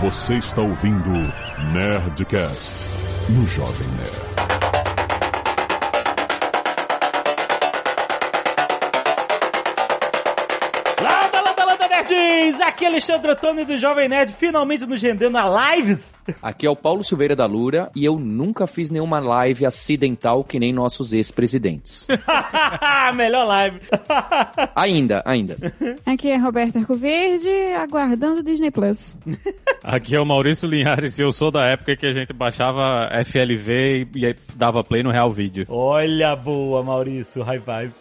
Você está ouvindo Nerdcast no Jovem Nerd. Landa, landa, landa, nerds! Aqui é Alexandre Antônio do Jovem Nerd, finalmente nos rendendo a lives. Aqui é o Paulo Silveira da Lura e eu nunca fiz nenhuma live acidental que nem nossos ex-presidentes. Melhor live. ainda, ainda. Aqui é Roberta Arcoverde, aguardando o Disney Plus. Aqui é o Maurício Linhares e eu sou da época que a gente baixava FLV e, e dava play no Real Vídeo. Olha boa, Maurício, high five.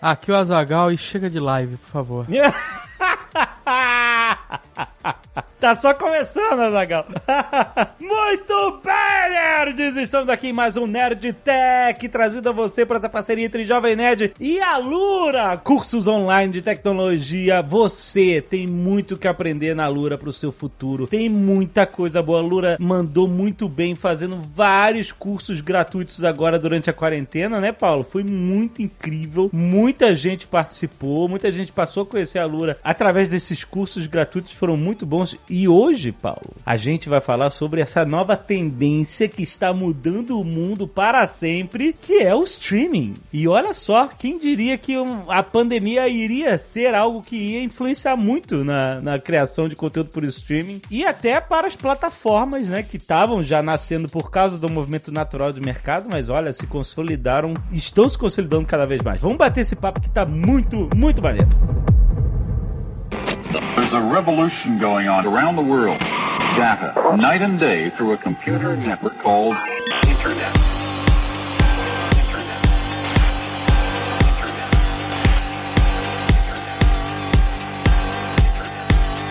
Aqui é o Azagal e chega de live, por favor. tá só começando, Azagal. Muito bem, nerds! Estamos aqui em mais um Nerd Tech, trazido a você para essa parceria entre Jovem Nerd e a Lura. Cursos online de tecnologia. Você tem muito que aprender na Lura para o seu futuro. Tem muita coisa boa. A Lura mandou muito bem fazendo vários cursos gratuitos agora durante a quarentena, né, Paulo? Foi muito incrível. Muita gente participou, muita gente passou a conhecer a Lura através desses cursos gratuitos, foram muito bons. E hoje, Paulo, a gente vai falar sobre essa nova tendência que está mudando o mundo para sempre, que é o streaming. E olha só, quem diria que a pandemia iria ser algo que ia influenciar muito na, na criação de conteúdo por streaming e até para as plataformas, né, que estavam já nascendo por causa do movimento natural do mercado, mas olha, se consolidaram, estão se consolidando cada vez mais. Vamos bater esse papo que tá muito, muito maneiro. A revolution going on around the world. Data, night and day through a computer network called Internet.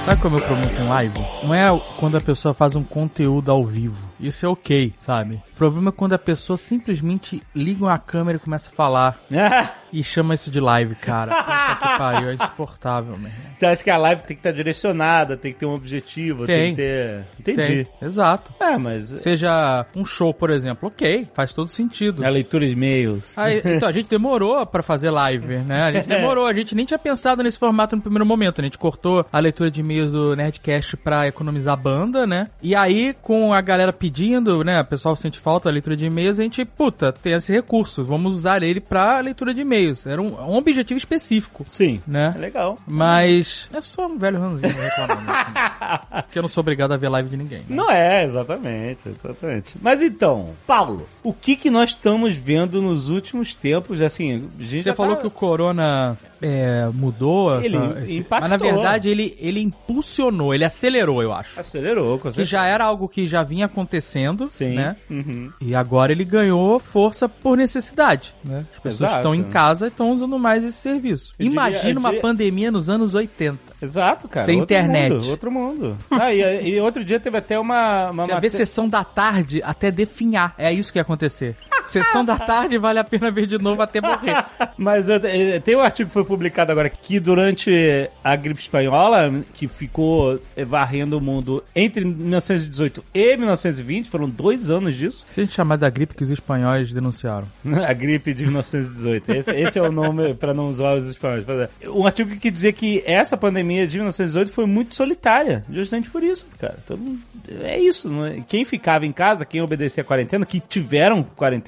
Sabe qual é o meu problema com live? Não é quando a pessoa faz um conteúdo ao vivo. Isso é ok, sabe? O problema é quando a pessoa simplesmente liga uma câmera e começa a falar. e chama isso de live, cara. Puta que pariu, é insuportável, meu irmão. Você acha que a live tem que estar direcionada, tem que ter um objetivo, tem, Tem. que ter. Entendi. Tem, exato. É, mas. Seja um show, por exemplo, ok, faz todo sentido. A leitura de e-mails. Aí, então, a gente demorou pra fazer live, né? A gente demorou, a gente nem tinha pensado nesse formato no primeiro momento. A gente cortou a leitura de e-mails do Nerdcast pra economizar banda, né? E aí, com a galera pedindo, né? O pessoal sente falta da leitura de e-mails, a gente, puta, tem esse recurso, vamos usar ele pra leitura de e-mails. Era um, um objetivo específico, Sim. né? É legal. Mas é só um velho ranzinho reclamando. assim. Porque eu não sou obrigado a ver live de ninguém. né? Não é, exatamente, exatamente. Mas então, Paulo, o que que nós estamos vendo nos últimos tempos? Assim, a gente Você já falou tá- que o Corona é, mudou, Ele essa- esse- impactou. mas na verdade ele, ele impulsionou, ele acelerou, eu acho. acelerou, com Que já era algo que já vinha acontecendo, Sim. né? Uhum. E agora ele ganhou força por necessidade, né? As pessoas Exato. estão em casa e estão usando mais esse serviço. Eu diria- Imagina eu uma diria- pandemia nos anos 80. Exato, cara. Sem outro internet. mundo, outro mundo. Ah, e, e outro dia teve até uma. uma ver sessão da tarde até definhar. É isso que ia acontecer. Sessão da tarde vale a pena ver de novo até morrer. Mas eu- eh, tem um artigo que foi publicado agora que durante a gripe espanhola, que ficou eh, varrendo o mundo entre 1918 e 1920, foram dois anos disso. Se a gente chamar da gripe que os espanhóis denunciaram. A gripe de 1918. Esse, esse é o nome para não zoar os espanhóis. É. Um artigo que dizia que essa pandemia de 1918 foi muito solitária. Justamente por isso, cara. Mundo- é isso. é? Quem ficava em casa, quem obedecia a quarentena, que tiveram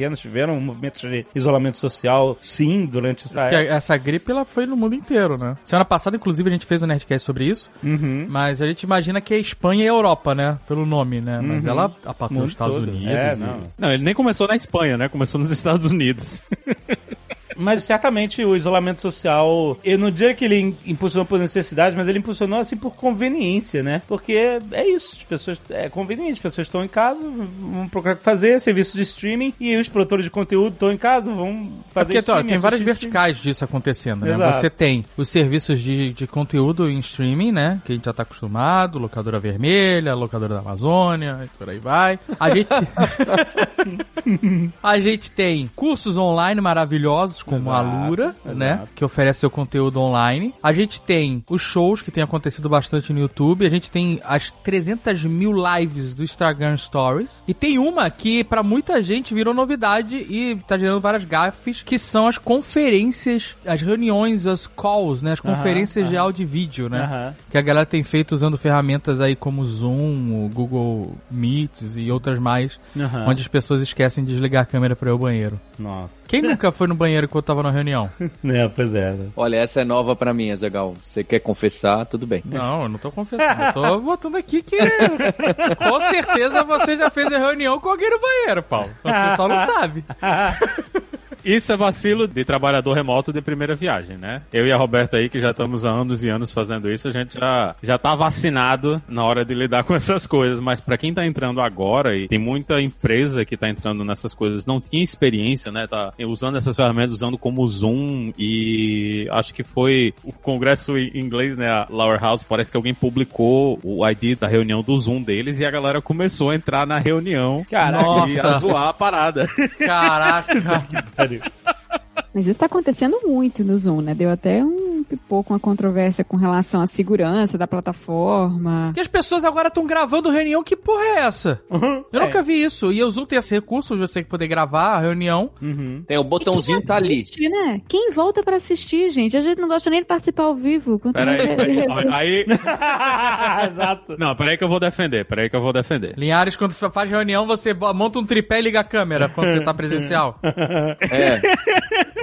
quarentenas, tiveram movimentos de isolamento social, sim, durante essa época. essa gripe ela foi no mundo inteiro, né? Semana passada, inclusive, a gente fez um Nerdcast sobre isso. Uhum. Mas a gente imagina que é Espanha e Europa, né? Pelo nome, né? Mas Uhum. ela apatou Mundo os Estados todo. Unidos. É, e- não. Não, ele nem começou na Espanha, né? Começou nos Estados Unidos. Mas certamente o isolamento social, eu não diria que ele impulsionou por necessidade, mas ele impulsionou assim por conveniência, né? Porque é isso, as pessoas é conveniente, as pessoas estão em casa, vão procurar o que fazer, serviço de streaming, e os produtores de conteúdo estão em casa, vão É fazer porque ó, streaming, tem várias verticais disso acontecendo, né? Exato. Você tem os serviços de, de conteúdo em streaming, né? Que a gente já tá acostumado, locadora vermelha, locadora da Amazônia, e por aí vai. A gente. a gente tem cursos online maravilhosos, como a Exato, Lura, exato. né? Que oferece seu conteúdo online. A gente tem os shows que tem acontecido bastante no YouTube. A gente tem as 300 mil lives do Instagram Stories. E tem uma que, pra muita gente, virou novidade e tá gerando várias gafes, que são as conferências, as reuniões, as calls, né? As Aham, conferências de aham. áudio e vídeo, né? Aham. Que a galera tem feito usando ferramentas aí como Zoom, o Google Meets e outras mais, onde as pessoas esquecem de desligar a câmera pra ir ao banheiro. Nossa. Quem nunca foi no banheiro quando tava na reunião? É, pois é. né? Olha, essa é nova pra mim, Azagal. Você quer confessar? Tudo bem. Não, eu não tô confessando. Eu tô botando aqui que com certeza você já fez a reunião com alguém no banheiro, Paulo. Você só não sabe. Isso é vacilo de trabalhador remoto de primeira viagem, né? Eu e a Roberta aí, que já estamos há anos e anos fazendo isso, a gente já, já tá vacinado na hora de lidar com essas coisas. Mas pra quem tá entrando agora, e tem muita empresa que tá entrando nessas coisas, não tinha experiência, né? Tá usando essas ferramentas, usando como Zoom e acho que foi o congresso em inglês, né? A Lower House, parece que alguém publicou o ID da reunião do Zoom deles e a galera começou a entrar na reunião Caraca, e Nossa. a zoar a parada. Caraca. do. Mas isso tá acontecendo muito no Zoom, né? Deu até um pipoco, uma controvérsia com relação à segurança da plataforma. Porque as pessoas agora estão gravando reunião, que porra é essa? Eu nunca vi isso. E o Zoom tem esse recurso de você poder gravar a reunião. Tem o botãozinho tá ali. Assiste, né? Quem volta pra assistir, gente? A gente não gosta nem de participar ao vivo. Peraí, aí, Exato. Não, peraí que eu vou defender, peraí que eu vou defender. Linhares, quando você faz reunião, você monta um tripé e liga a câmera quando você tá presencial. É.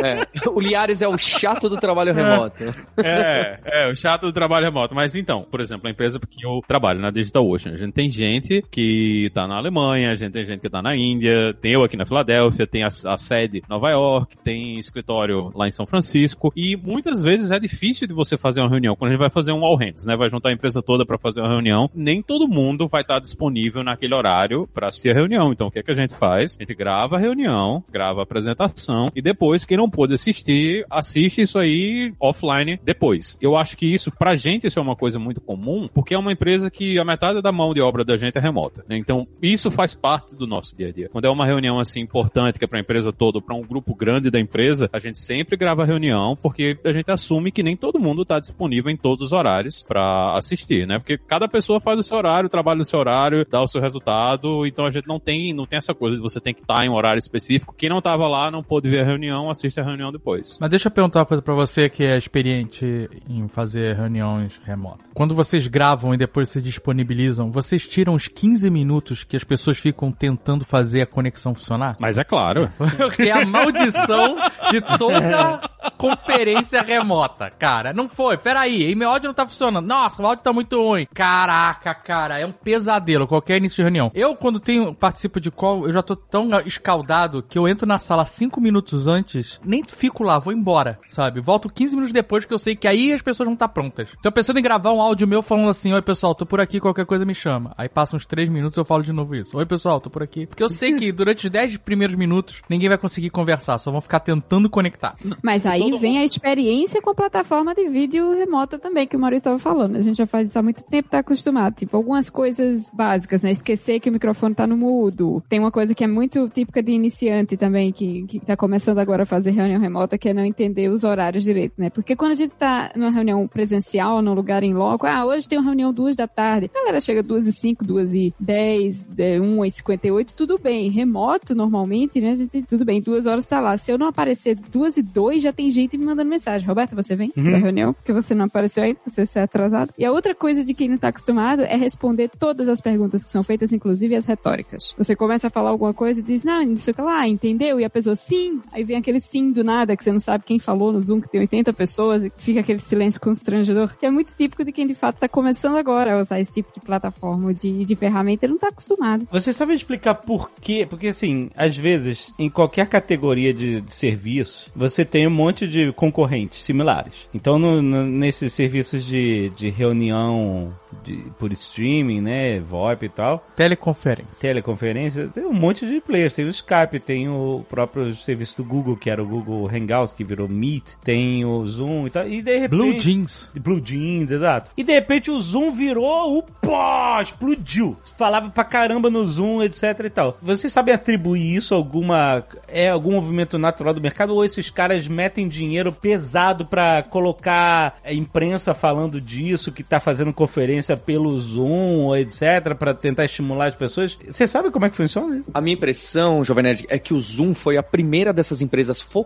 É. O Liares é o chato do trabalho remoto. É, é, o chato do trabalho remoto. Mas então, por exemplo, a empresa que eu trabalho na Digital Ocean, a gente tem gente que tá na Alemanha, a gente tem gente que tá na Índia, tem eu aqui na Filadélfia, tem a, a sede Nova York, tem escritório lá em São Francisco, e muitas vezes é difícil de você fazer uma reunião. Quando a gente vai fazer um all hands, né, vai juntar a empresa toda para fazer uma reunião, nem todo mundo vai estar disponível naquele horário para assistir a reunião. Então, o que é que a gente faz? A gente grava a reunião, grava a apresentação, e depois, quem não pôde assistir, assiste isso aí offline depois. Eu acho que isso, pra gente, isso é uma coisa muito comum, porque é uma empresa que a metade da mão de obra da gente é remota. né? Então, isso faz parte do nosso dia a dia. Quando é uma reunião assim importante, que é pra empresa toda, pra um grupo grande da empresa, a gente sempre grava a reunião, porque a gente assume que nem todo mundo tá disponível em todos os horários pra assistir, né? Porque cada pessoa faz o seu horário, trabalha no seu horário, dá o seu resultado, então a gente não tem, não tem essa coisa de você tem que estar em um horário específico. Quem não tava lá, não pôde ver a reunião, assiste a reunião depois. Mas deixa eu perguntar uma coisa pra você que é experiente em fazer reuniões remotas. Quando vocês gravam e depois se disponibilizam, vocês tiram os 15 minutos que as pessoas ficam tentando fazer a conexão funcionar? Mas é claro. que é a maldição de toda conferência remota, cara. Não foi, peraí, aí meu áudio não tá funcionando. Nossa, o áudio tá muito ruim. Caraca, cara, é um pesadelo qualquer início de reunião. Eu, quando tenho, participo de call, eu já tô tão escaldado que eu entro na sala 5 minutos antes, nem fico lá, vou embora, sabe? Volto 15 minutos depois que eu sei que aí as pessoas vão estar prontas. Tô pensando em gravar um áudio meu falando assim, oi pessoal, tô por aqui, qualquer coisa me chama. Aí passa uns 3 minutos eu falo de novo isso. Oi pessoal, tô por aqui. Porque eu sei que durante os 10 primeiros minutos ninguém vai conseguir conversar, só vão ficar tentando conectar. Mas aí Todo vem a experiência com a plataforma de vídeo remota também, que o Maurício estava falando. A gente já faz isso há muito tempo, tá acostumado. Tipo, algumas coisas básicas, né? Esquecer que o microfone tá no mudo. Tem uma coisa que é muito típica de iniciante também, que, que tá começando agora a fazer reunião remota, que é não entender os horários direito, né? Porque quando a gente tá numa reunião presencial, num lugar em loco, ah, hoje tem uma reunião duas da tarde. A galera chega duas e cinco, duas e dez, é, um e cinquenta e oito, tudo bem. Remoto, normalmente, né? A gente, tudo bem, duas horas tá lá. Se eu não aparecer duas e dois, já tem gente me mandando mensagem. Roberto, você vem pra reunião? Porque você não apareceu ainda, você é atrasado. E a outra coisa de quem não tá acostumado é responder todas as perguntas que são feitas, inclusive as retóricas. Você começa a falar alguma coisa e diz, não, não sei o que lá, entendeu? E a pessoa, sim. Aí vem aquele sim do nada, que você não sabe quem falou no Zoom, que tem 80 pessoas, e fica aquele silêncio constrangedor, que é muito típico de quem de fato tá começando agora a usar esse tipo de plataforma, de, de ferramenta, ele não tá acostumado. Você sabe explicar por quê? Porque assim, às vezes, em qualquer categoria de, de serviço, você tem um monte de concorrentes similares. Então, no- no- nesses serviços de, de reunião de- por streaming, né, VoIP e tal, Teleconferência. teleconferência, tem um monte de players. Tem o Skype, tem o próprio serviço do Google, que era o Google Hangout, que virou Meet, tem o Zoom e tal. E de repente. Blue Jeans. Blue Jeans, exato. E de repente o Zoom virou o pó, explodiu. Falava pra caramba no Zoom, etc e tal. Vocês sabem atribuir isso a alguma. É algum movimento natural do mercado? Ou esses caras metem dinheiro pesado pra colocar a imprensa falando disso, que tá fazendo conferência pelo Zoom, etc, pra tentar estimular as pessoas? Você sabe como é que funciona isso? A minha impressão, Jovem Nerd, é que o Zoom foi a primeira dessas empresas focadas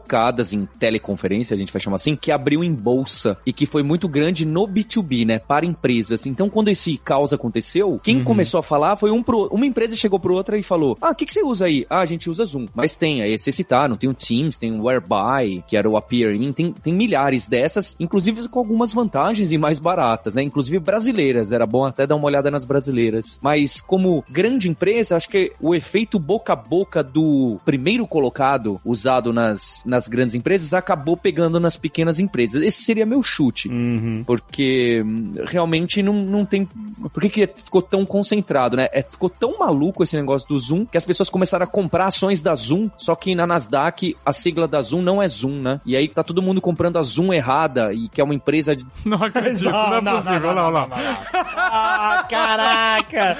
em teleconferência, a gente vai chamar assim, que abriu em bolsa e que foi muito grande no B2B, né, para empresas. Então, quando esse caos aconteceu, quem começou a falar foi um pro, uma empresa chegou pro outra e falou: "Ah, o que que você usa aí?" "Ah, a gente usa Zoom". Mas tem, aí você citaram, tem o Teams, tem o Whereby, que era o Appear In, tem, tem milhares dessas, inclusive com algumas vantagens e mais baratas, né? Inclusive brasileiras, era bom até dar uma olhada nas brasileiras. Mas como grande empresa, acho que o efeito boca a boca do primeiro colocado usado nas, nas grandes empresas acabou pegando nas pequenas empresas. Esse seria meu chute. Uhum. Porque hum, realmente não, não tem. Por que, que ficou tão concentrado, né? É, ficou tão maluco esse negócio do Zoom que as pessoas começaram a comprar ações da Zoom, só que na Nasdaq a sigla da Zoom não é Zoom, né? E aí tá todo mundo comprando a Zoom errada e que é uma empresa de. Não acredito, não, é possível, não, não. Ah, caraca!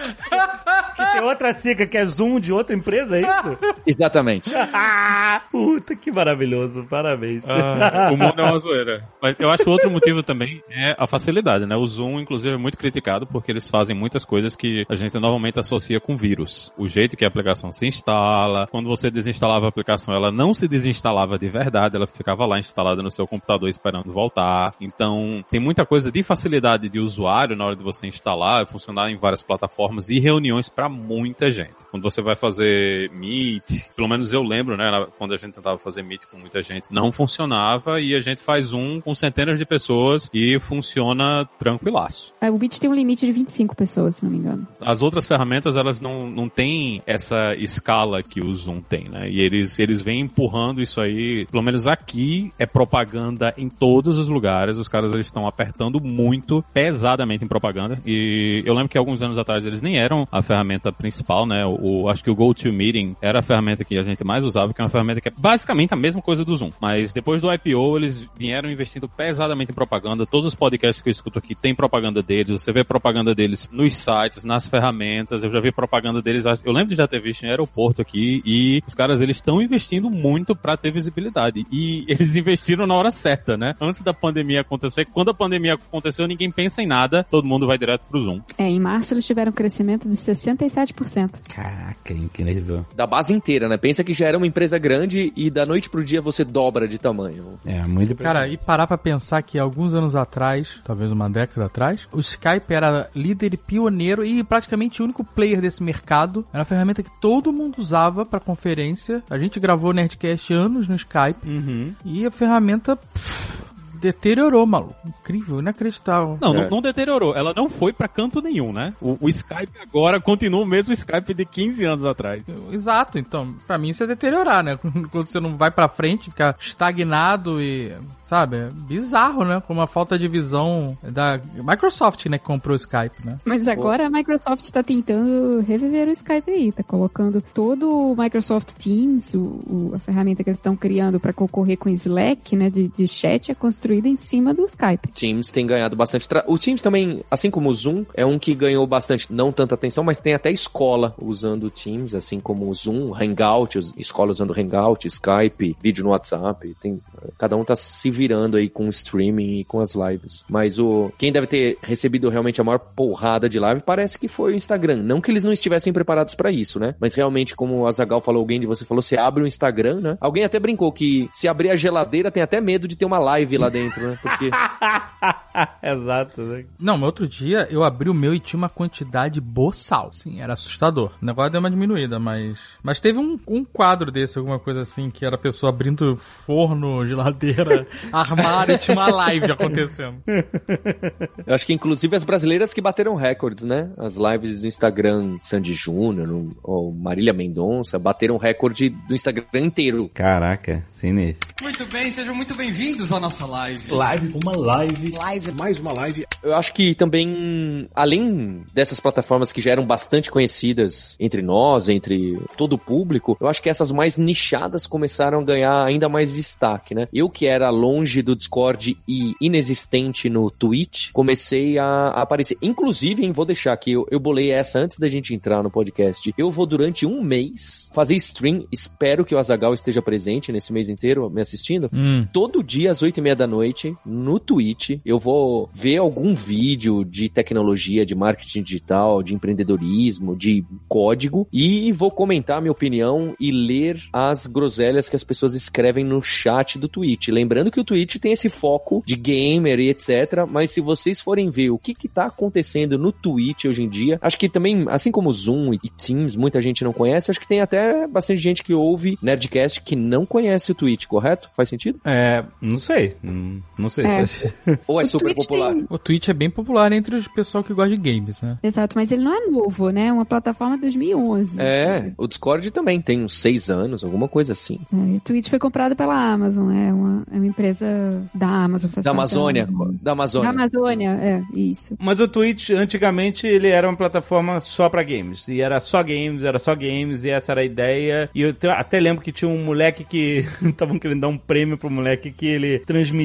que tem outra sigla que é Zoom de outra empresa, é isso? Exatamente. Ah, puta, que maravilhoso. Parabéns. Ah, o mundo é uma zoeira. Mas eu acho outro motivo também é a facilidade, né? O Zoom, inclusive, é muito criticado porque eles fazem muitas coisas que a gente normalmente associa com vírus. O jeito que a aplicação se instala, quando você desinstalava a aplicação, ela não se desinstalava de verdade, ela ficava lá instalada no seu computador esperando voltar. Então, tem muita coisa de facilidade de usuário na hora de você instalar, funcionar em várias plataformas e reuniões para muita gente. Quando você vai fazer Meet, pelo menos eu lembro, né, quando a gente tentava fazer Meet com muita gente, não funcionava e a gente faz um com centenas de pessoas e funciona tranquilaço. É, O Meet tem um limite de 25 pessoas, se não me engano. As outras ferramentas, elas não, não têm essa escala que o Zoom tem, né? E eles, eles vêm empurrando isso aí, pelo menos aqui, é propaganda em todos os lugares. Os caras eles estão apertando muito, pesadamente em propaganda. E eu lembro que alguns anos atrás eles nem eram a ferramenta principal, né? O, acho que o GoToMeeting era a ferramenta que a gente mais usava, que é uma ferramenta que é basicamente a mesma coisa do Zoom. Mas depois do IPO, eles vieram investindo pesadamente em propaganda. Todos os podcasts que eu escuto aqui tem propaganda deles. Você vê propaganda deles nos sites, nas ferramentas. Eu já vi propaganda deles. Eu lembro de já ter visto em aeroporto aqui. E os caras, eles estão investindo muito pra ter visibilidade. E eles investiram na hora certa, né? Antes da pandemia acontecer. Quando a pandemia aconteceu, ninguém pensa em nada. Todo mundo vai direto pro Zoom. É, em março eles tiveram um crescimento de 67%. Caraca, incrível. Da base inteira, né? Pensa que já era uma empresa grande e da noite pro dia você dobra de tamanho. É, muito Cara, e parar pra pensar que alguns anos atrás, talvez uma década atrás, o Skype era líder e pioneiro e praticamente o único player desse mercado. Era uma ferramenta que todo mundo usava pra conferência. A gente gravou Nerdcast anos no Skype Uhum. e a ferramenta pff, deteriorou, maluco. Incrível, inacreditável. Não, É. não, não deteriorou. Ela não foi pra canto nenhum, né? O, o Skype agora continua o mesmo Skype de 15 anos atrás. Exato, então, pra mim isso é deteriorar, né? Quando você não vai pra frente, fica estagnado e, sabe, é bizarro, né? Com uma falta de visão da Microsoft, né, que comprou o Skype, né? Mas agora a Microsoft tá tentando reviver o Skype aí, tá colocando todo o Microsoft Teams, o, o- a ferramenta que eles estão criando pra concorrer com o Slack, né, de, de chat, é construída em cima do Skype. Teams tem ganhado bastante. Tra... O Teams também, assim como o Zoom, é um que ganhou bastante, não tanta atenção, mas tem até escola usando o Teams, assim como o Zoom, Hangout, escola usando Hangout, Skype, vídeo no WhatsApp. Tem, cada um tá se virando aí com o streaming e com as lives. Mas o quem deve ter recebido realmente a maior porrada de live parece que foi o Instagram. Não que eles não estivessem preparados pra isso, né? Mas realmente, como a Zagal falou, alguém de você falou, você abre o Instagram, né? Alguém até brincou que se abrir a geladeira tem até medo de ter uma live lá dentro, né? Porque Exato, né? Não, mas outro dia eu abri o meu e tinha uma quantidade boçal. Sim, era assustador. O negócio deu uma diminuída, mas. Mas teve um, um quadro desse, alguma coisa assim, que era a pessoa abrindo forno, geladeira, armário e tinha uma live acontecendo. Eu acho que inclusive as brasileiras que bateram recordes, né? As lives do Instagram, Sandy Júnior ou Marília Mendonça, bateram recorde do Instagram inteiro. Caraca, sinistro. Muito bem, sejam muito bem-vindos à nossa live. Live. Live, uma live. Live. Mais uma live. Eu acho que também, além dessas plataformas que já eram bastante conhecidas entre nós, entre todo o público, eu acho que essas mais nichadas começaram a ganhar ainda mais destaque, né? Eu que era longe do Discord e inexistente no Twitch, comecei a, aparecer. Inclusive, hein, vou deixar aqui, eu, eu bolei essa antes da gente entrar no podcast. Eu vou durante um mês fazer stream, espero que o Azagal esteja presente nesse mês inteiro me assistindo. Hum. Todo dia às oito e meia da noite, no Twitch, eu vou ver algum vídeo de tecnologia, de marketing digital, de empreendedorismo, de código e vou comentar minha opinião e ler as groselhas que as pessoas escrevem no chat do Twitch. Lembrando que o Twitch tem esse foco de gamer e etc, mas se vocês forem ver o que que tá acontecendo no Twitch hoje em dia, acho que também, assim como Zoom e Teams, muita gente não conhece, acho que tem até bastante gente que ouve Nerdcast que não conhece o Twitch, correto? Faz sentido? É, não sei. Não, não sei É. se vai ser. Ou é O super Twitch popular? tem- O Twitch é bem popular entre os pessoal que gosta de games, né? Exato, mas ele não é novo, né? É uma plataforma de 2011. É, o Discord também tem uns seis anos, alguma coisa assim. É, o Twitch foi comprado pela Amazon, é uma, é uma empresa da Amazon. faz Da Amazônia. Amazon. Da Amazônia. Da Amazônia, é, isso. Mas o Twitch, antigamente, ele era uma plataforma só pra games. E era só games, era só games, e essa era a ideia. E eu até lembro que tinha um moleque que estavam querendo dar um prêmio pro moleque que ele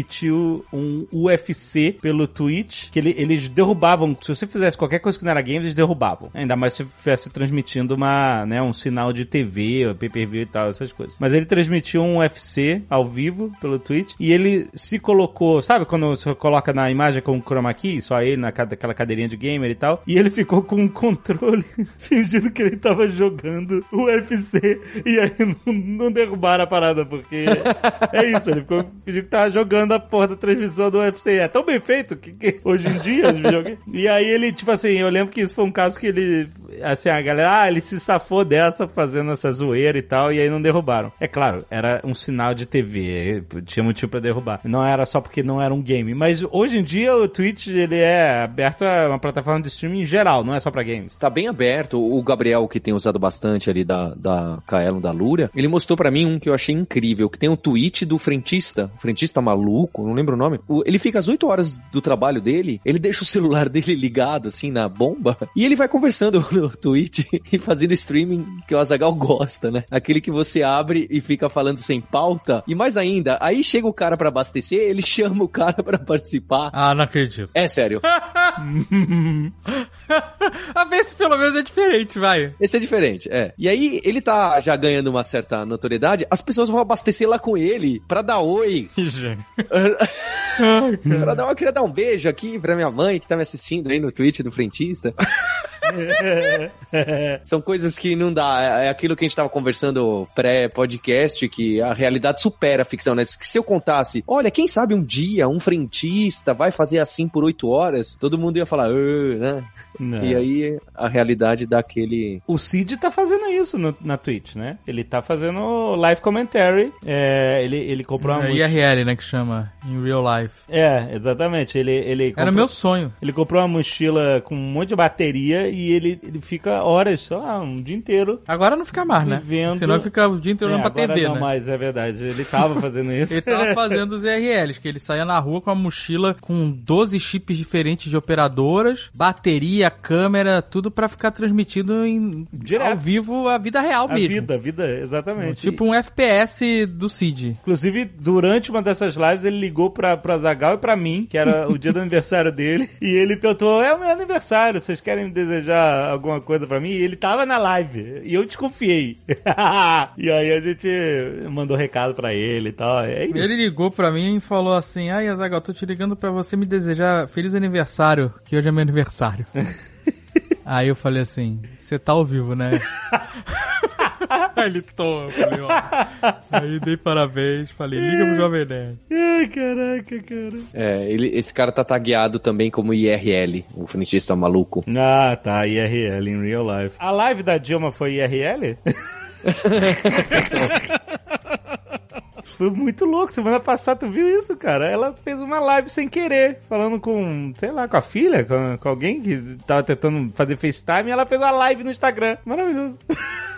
transmitiu um UFC pelo Twitch, que ele- eles derrubavam. Se você fizesse qualquer coisa que não era games, eles derrubavam. Ainda mais se estivesse transmitindo uma, né, um sinal de TV, pay-per-view e tal, essas coisas. Mas ele transmitiu um UFC ao vivo pelo Twitch e ele se colocou, sabe quando você coloca na imagem com o chroma key, só ele naquela cadeirinha de gamer e tal, e ele ficou com um controle fingindo que ele tava jogando o UFC e aí não, não derrubaram a parada, porque é isso, ele ficou fingindo que tava jogando a porra da transmissão do UFC. É tão bem feito que, que hoje em dia os videogames. E aí ele, tipo assim, eu lembro que isso foi um caso que ele, assim, a galera, ah, ele se safou dessa fazendo essa zoeira e tal, e aí não derrubaram. É claro, era um sinal de TV, tinha motivo pra derrubar. Não era só porque não era um game. Mas hoje em dia o Twitch, ele é aberto a uma plataforma de streaming em geral, não é só pra games. Tá bem aberto. O Gabriel, que tem usado bastante ali da, da Kaelon, da Lura, ele mostrou pra mim um que eu achei incrível, que tem um tweet do frentista, o frentista maluco, não lembro o nome. Ele fica às 8 horas do trabalho dele, ele deixa o celular dele ligado, assim, na bomba, e ele vai conversando no Twitch e fazendo streaming que o Azagal gosta, né? Aquele que você abre e fica falando sem pauta. E mais ainda, aí chega o cara pra abastecer, ele chama o cara pra participar. Ah, não acredito. É sério. A ver se pelo menos é diferente, vai. Esse é diferente, é. E aí, ele tá já ganhando uma certa notoriedade, as pessoas vão abastecer lá com ele pra dar oi. Pra dar, eu queria dar um beijo aqui pra minha mãe que tá me assistindo aí no Twitch do Frentista. São coisas que não dá. É aquilo que a gente tava conversando pré-podcast, que a realidade supera a ficção, né? Se eu contasse, olha, quem sabe um dia um frentista vai fazer assim por oito horas, todo mundo ia falar, né? Não. E aí a realidade dá aquele. O Cid tá fazendo isso no- na Twitch, né? Ele tá fazendo live commentary. É, ele, ele comprou uma É mochila. IRL, né, que chama. In real life. É, exatamente. Ele, ele Era comprou- meu sonho. Ele comprou uma mochila com um monte de bateria e ele, ele fica horas, sei lá, um dia inteiro. Agora não fica mais, né? Vendo- Senão fica o dia inteiro É, olhando pra agora TV, não né? mais, é verdade. Ele tava fazendo isso. Ele tava fazendo os IRLs, que ele saía na rua com a mochila com 12 chips diferentes de operadoras, bateria, câmera, tudo pra ficar transmitido em, Direto. ao vivo a vida real A mesmo. vida, a vida, exatamente. Tipo um FPS do Cid. Inclusive, durante uma dessas lives, ele ligou pra, pra Zagal e pra mim, que era o dia do aniversário dele, e ele perguntou: É o meu aniversário, vocês querem desejar alguma coisa pra mim? E ele tava na live, e eu desconfiei. e aí a gente mandou recado pra ele e tal. É. Ele ligou pra mim e falou assim: Ai, Azagal, tô te ligando pra você me desejar feliz aniversário, que hoje é meu aniversário. Aí eu falei assim: Você tá ao vivo, né? Aí ele tô, eu falei, ó. Aí dei parabéns, falei, liga pro Jovem Nerd. Ai, caraca, cara. É, ele, esse cara tá tagueado também como IRL, o frentista maluco. Ah, tá, IRL, in real life. A live da Dilma foi IRL? Foi muito louco. Semana passada, tu viu isso, cara? Ela fez uma live sem querer, falando com, sei lá, com a filha, com, com alguém que tava tentando fazer FaceTime, e ela fez uma live no Instagram. Maravilhoso.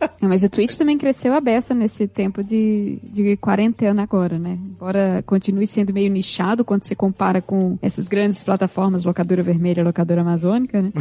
Não, mas o Twitch também cresceu a beça nesse tempo de, de quarentena agora, né? Embora continue sendo meio nichado quando você compara com essas grandes plataformas, locadora vermelha, locadora amazônica, né?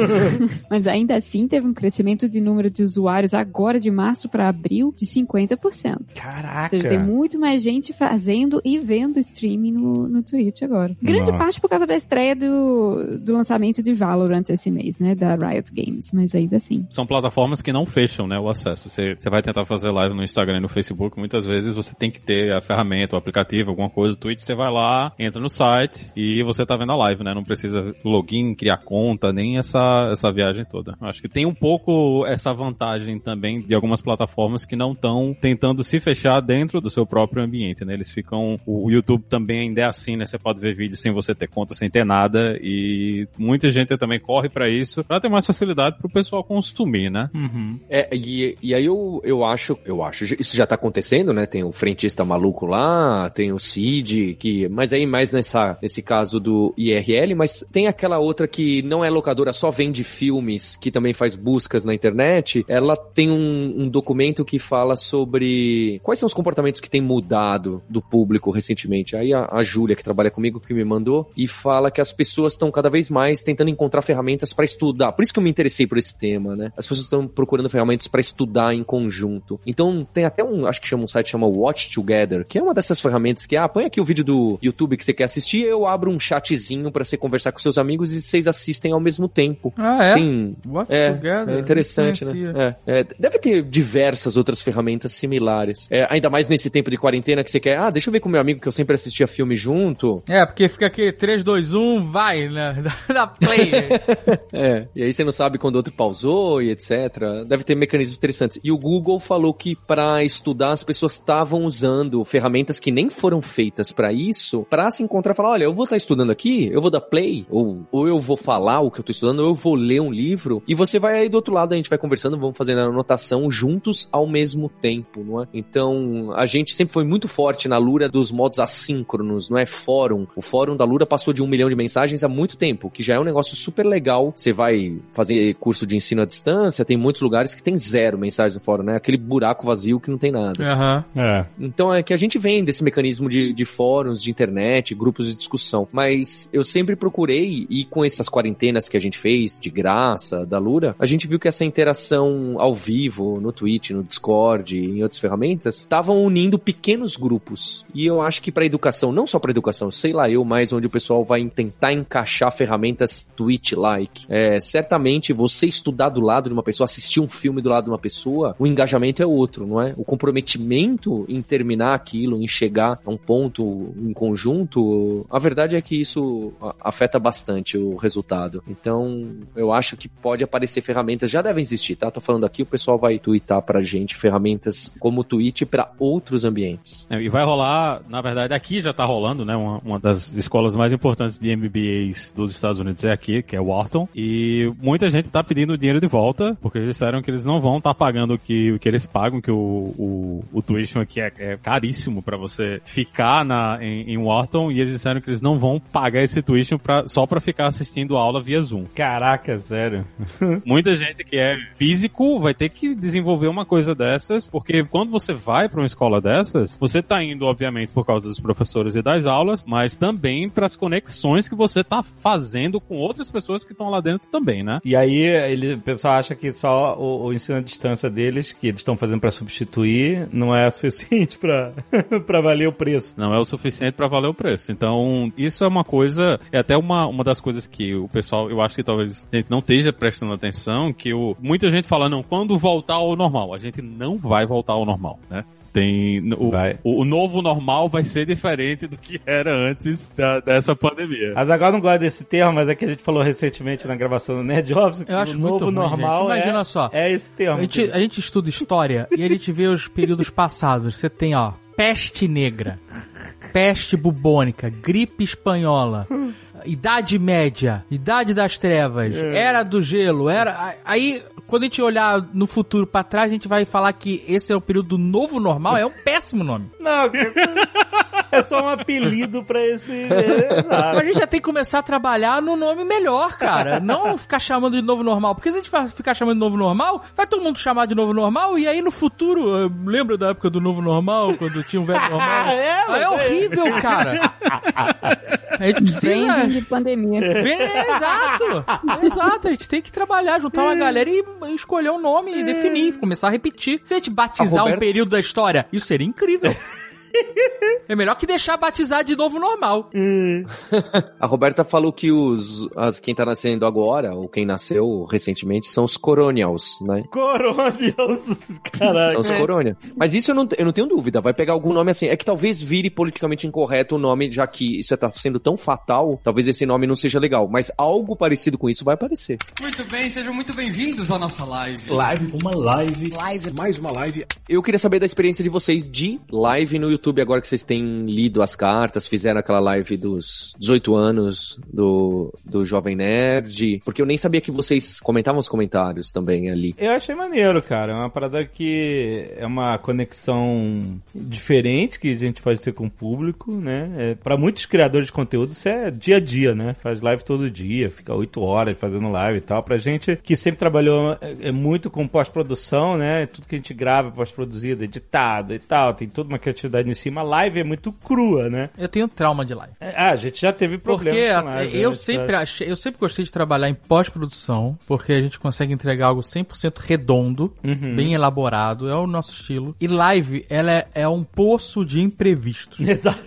mas ainda assim teve um crescimento de número de usuários agora de março para abril de 50%. Caraca. Ou seja, tem muito mais gente fazendo e vendo streaming no, no Twitch agora. Grande Nossa. parte por causa da estreia do, do lançamento de Valorant esse mês, né? Da Riot Games, mas ainda assim. São plataformas que não fecham, né, o acesso. Você, você vai tentar fazer live no Instagram e no Facebook, muitas vezes você tem que ter a ferramenta, o aplicativo, alguma coisa. Twitch, você vai lá, entra no site e você tá vendo a live, né? Não precisa login, criar conta, nem essa, essa viagem toda. Eu Acho que tem um pouco essa vantagem também de algumas plataformas que não estão tentando se fechar dentro do seu próprio ambiente, né? Eles ficam... O YouTube também ainda é assim, né? Você pode ver vídeo sem você ter conta, sem ter nada e muita gente também corre pra isso, pra ter mais facilidade pro pessoal consumir, né? Uhum. É, e, e aí eu, eu acho, eu acho, isso já tá acontecendo, né? Tem o frentista maluco lá, tem o Cid, que, mas aí mais nessa, nesse caso do IRL, mas tem aquela outra que não é locadora, só vende filmes, que também faz buscas na internet. Ela tem um, um documento que fala sobre quais são os comportamentos que têm mudado do público recentemente. Aí a, a Júlia, que trabalha comigo, que me mandou, e fala que as pessoas estão cada vez mais tentando encontrar ferramentas para estudar. Por isso que eu me interessei por esse tema, né? As pessoas estão procurando ferramentas para estudar em conjunto. Então tem até um, acho que chama um site chama Watch Together, que é uma dessas ferramentas que ah, põe aqui o vídeo do YouTube que você quer assistir, eu abro um chatzinho para você conversar com seus amigos e vocês assistem ao mesmo tempo. Ah, é? Tem Watch é, Together? é interessante, né? É, é, deve ter diversas outras ferramentas similares. É, ainda mais nesse tempo de quarentena que você quer, ah, deixa eu ver com meu amigo que eu sempre assistia filme junto. É, porque fica aqui 3, 2, 1, vai, né? Da play. É, e aí você não sabe quando o outro pausou e etc. Deve ter mecanismos interessantes. E o Google falou que para estudar as pessoas estavam usando ferramentas que nem foram feitas para isso, para se encontrar e falar, olha, eu vou estar estudando aqui, eu vou dar play, ou, ou eu vou falar o que eu tô estudando, ou eu vou ler um livro, e você vai aí do outro lado, a gente vai conversando, vamos fazendo a anotação juntos ao mesmo tempo, não é? Então, a gente sempre foi muito forte na lura dos modos assíncronos, não é? Fórum. O fórum da Lura passou de um milhão de mensagens há muito tempo, que já é um negócio super legal. Você vai fazer curso de ensino à distância, tem muitos lugares que tem mensagens no fórum, né? Aquele buraco vazio que não tem nada. Aham. É. Então é que a gente vem desse mecanismo de, de fóruns, de internet, grupos de discussão. Mas eu sempre procurei, e com essas quarentenas que a gente fez, de graça, da Lura, a gente viu que essa interação ao vivo, no Twitch, no Discord, em outras ferramentas, estavam unindo pequenos grupos. E eu acho que para educação, não só para educação, sei lá eu, mais onde o pessoal vai tentar encaixar ferramentas Twitch-like. É, certamente você estudar do lado de uma pessoa, assistir um filme do lado de uma pessoa, o engajamento é outro, não é? O comprometimento em terminar aquilo, em chegar a um ponto em conjunto, a verdade é que isso afeta bastante o resultado. Então, eu acho que pode aparecer ferramentas, já devem existir, tá? Tô falando aqui, o pessoal vai twittar pra gente ferramentas como o Twitch para outros ambientes. É, E vai rolar, na verdade, aqui já tá rolando, né? Uma, uma das escolas mais importantes de MBAs dos Estados Unidos é aqui, que é Wharton. E muita gente tá pedindo dinheiro de volta, porque eles disseram que eles não vão estar pagando o que, o que eles pagam, que o, o, o tuition aqui é, é caríssimo pra você ficar na, em, em Wharton. E eles disseram que eles não vão pagar esse tuition pra, só pra ficar assistindo aula via Zoom. Caraca, sério. Muita gente que é físico vai ter que desenvolver uma coisa dessas, porque quando você vai para uma escola dessas, você tá indo, obviamente, por causa dos professores e das aulas, mas também para as conexões que você tá fazendo com outras pessoas que estão lá dentro também, né? E aí ele, o pessoal acha que só o, o ensino distância deles, que eles estão fazendo pra substituir, não é suficiente para valer o preço. Não é o suficiente para valer o preço. Então, isso é uma coisa, é até uma, uma das coisas que o pessoal, eu acho que talvez a gente não esteja prestando atenção, que o, muita gente fala, não, quando voltar ao normal, a gente não vai voltar ao normal, né? Tem, o, Vai. o, o novo normal vai ser diferente do que era antes da- dessa pandemia. Mas agora eu não gosto desse termo, mas é que a gente falou recentemente na gravação do Nerd Office. que Eu acho o muito novo ruim, normal gente. Imagina é, só. é esse termo. A gente, a gente estuda história e a gente vê os períodos passados. Você tem, ó, peste negra, peste bubônica, gripe espanhola, Idade Média, Idade das Trevas, Era do Gelo, era. Aí, quando a gente olhar no futuro pra trás, a gente vai falar que esse é o período do novo normal, é um péssimo nome. Não, é só um apelido pra esse. é, Mas a gente já tem que começar a trabalhar no nome melhor, cara. Não ficar chamando de novo normal. Porque se a gente vai ficar chamando de novo normal, vai todo mundo chamar de novo normal e aí no futuro, eh, lembra da época do novo normal, quando tinha um velho normal? É, mas é horrível, cara. A gente Bem precisa. De pandemia. Bem, é, exato. Exato. A gente tem que trabalhar, juntar uma galera e escolher um nome e definir, começar a repetir. Se a gente batizar A Roberta- um período da história, isso seria incrível. É melhor que deixar batizar de novo normal. A Roberta falou que os, as, quem tá nascendo agora, ou quem nasceu recentemente, são os coronials, né? Coronials, caraca. São os corônia. Mas isso eu não, eu não tenho dúvida. Vai pegar algum nome assim. É que talvez vire politicamente incorreto o nome, já que isso tá sendo tão fatal, talvez esse nome não seja legal. Mas algo parecido com isso vai aparecer. Muito bem, sejam muito bem-vindos à nossa live. Live, uma live. Live. Mais uma live. Eu queria saber da experiência de vocês de live no YouTube, agora que vocês têm lido as cartas, fizeram aquela live dos 18 anos do, do Jovem Nerd. Porque eu nem sabia que vocês comentavam os comentários também ali. Eu achei maneiro, cara. É uma parada que é uma conexão diferente que a gente pode ter com o público, né? É, para muitos criadores de conteúdo, isso é dia a dia, né? Faz live todo dia, fica oito horas fazendo live e tal. Pra gente que sempre trabalhou é, é muito com pós-produção, né? Tudo que a gente grava pós-produzido, editado e tal, tem toda uma criatividade em cima. Live é muito crua, né? Eu tenho trauma de live. É, Ah, a gente já teve Porque problemas com live, eu né? sempre achei, eu sempre gostei de trabalhar em pós-produção, porque a gente consegue entregar algo 100% redondo, Uhum. bem elaborado, é o nosso estilo. E live, ela é, é um poço de imprevistos. Exato.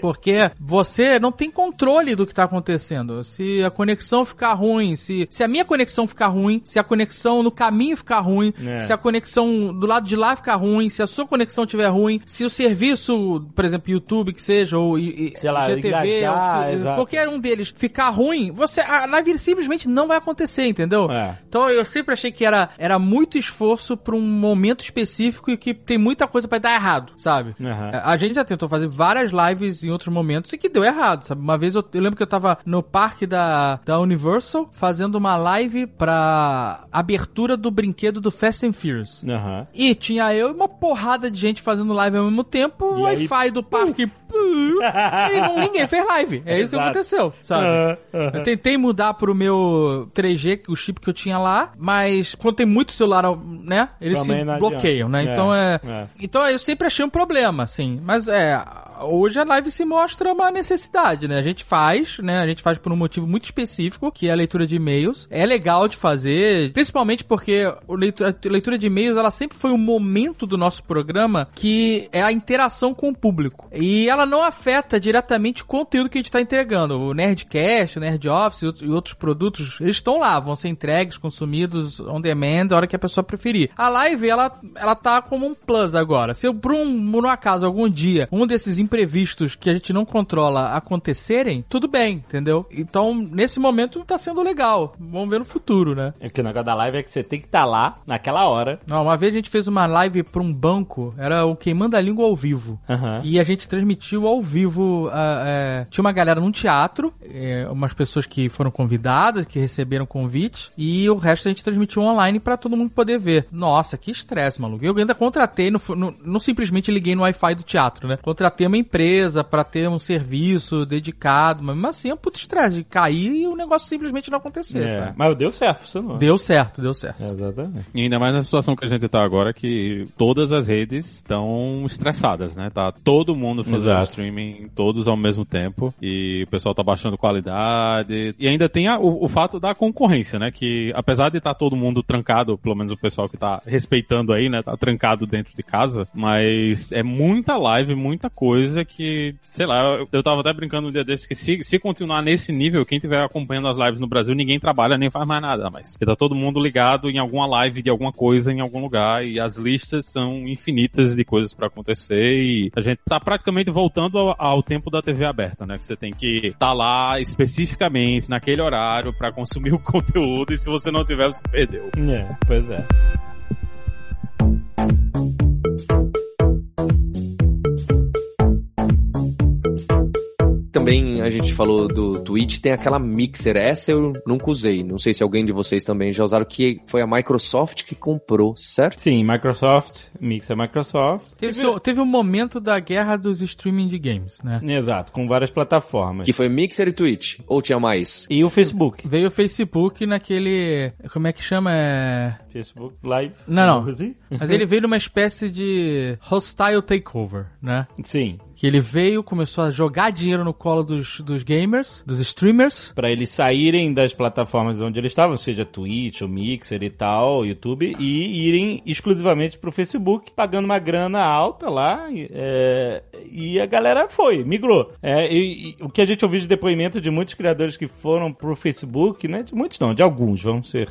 Porque você não tem controle do que tá acontecendo. Se a conexão ficar ruim, se, se a minha conexão ficar ruim, se a conexão no caminho ficar ruim, É. se a conexão do lado de lá ficar ruim, se a sua conexão estiver ruim, se o serviço, por exemplo, YouTube que seja, ou i- Sei lá, GTV, ou- qualquer um deles ficar ruim, você a live simplesmente não vai acontecer, entendeu? É. Então eu sempre achei que era, era muito esforço pra um momento específico e que tem muita coisa pra dar errado, sabe? Aham. A gente já tentou fazer várias lives em outros momentos e que deu errado, sabe? Uma vez eu, eu lembro que eu tava no parque da, da Universal fazendo uma live pra abertura do brinquedo do Fast and Furious. Aham. E tinha eu e uma porrada de gente fazendo live ao mesmo tempo, o Wi-Fi do parque. e ninguém fez live. É isso que aconteceu, sabe? Eu tentei mudar pro meu 3G, que o chip que eu tinha lá, mas quando tem muito celular, né? Eles Também se bloqueiam, né? adianta. Então É, é, é. Então eu sempre achei um problema, assim. Mas é. Hoje a live se mostra uma necessidade, né? A gente faz, né? A gente faz por um motivo muito específico, que é a leitura de e-mails. É legal de fazer, principalmente porque a leitura de e-mails, ela sempre foi um momento do nosso programa que é a interação com o público. E ela não afeta diretamente o conteúdo que a gente está entregando. O Nerdcast, o Nerd Office e outros- produtos, eles estão lá, vão ser entregues, consumidos on demand, a hora que a pessoa preferir. A live, ela, ela tá como um plus agora. Se por um, por um acaso, algum dia, um desses imprevistos que a gente não controla acontecerem, tudo bem, entendeu? Então, nesse momento, tá sendo legal. Vamos ver no futuro, né? É que o negócio da live é que você tem que estar lá, naquela hora. Não, uma vez a gente fez uma live pra um banco, era o Queimando a Língua ao vivo. Aham. E a gente transmitiu ao vivo. ah, é, tinha uma galera num teatro, é, umas pessoas que foram convidadas, que receberam convite, e o resto a gente transmitiu online pra todo mundo poder ver. Nossa, que estresse, maluco. Eu ainda contratei, não, fu- não, simplesmente liguei no Wi-Fi do teatro, né? Contratei uma empresa pra ter um serviço dedicado, mas mesmo assim é um puto estresse de cair e o negócio simplesmente não acontecer, É, sabe? Mas deu certo, funcionou. Deu certo, deu certo. Exatamente. E ainda mais na situação que a gente tá agora, que todas as redes estão estressadas, né? Tá todo mundo fazendo Exato. streaming, todos ao mesmo tempo, e o pessoal tá baixando qualidade. E ainda tem a- o, o fato da concorrência, né? Que apesar de estar todo mundo trancado, pelo menos o pessoal que tá respeitando aí, né? Tá trancado dentro de casa, mas é muita live, muita coisa que, sei lá, eu, eu tava até brincando um dia desse que se, se continuar nesse nível, quem tiver acompanhando as lives no Brasil, ninguém trabalha nem faz mais nada, mas tá todo mundo ligado em alguma live de alguma coisa em algum lugar e as listas são infinitas de coisas pra acontecer e a gente tá praticamente voltando ao, ao tempo da TV aberta, né? Que você tem que estar tá lá especificamente naquele horário pra consumir o conteúdo e se você não tiver, você perdeu. É, pois é. Também a gente falou do Twitch, tem aquela Mixer. Essa eu nunca usei. Não sei se alguém de vocês também já usaram, que foi a Microsoft que comprou, certo? Sim, Microsoft, Mixer Microsoft. Teve, seu- teve um momento da guerra dos streaming de games, né? Exato, com várias plataformas. Que foi Mixer e Twitch. Ou tinha mais? E o Facebook. Veio o Facebook naquele. Como é que chama? É... Facebook Live. Não, não. Assim? Mas ele veio numa espécie de hostile takeover, né? Sim. Que ele veio, começou a jogar dinheiro no colo dos, dos gamers, dos streamers. Pra eles saírem das plataformas onde eles estavam, seja Twitch, o Mixer e tal, YouTube, e irem exclusivamente pro Facebook, pagando uma grana alta lá, e, é, e a galera foi, migrou. É, e, e o que a gente ouviu de depoimento de muitos criadores que foram pro Facebook, né? De muitos não, de alguns, vamos ser.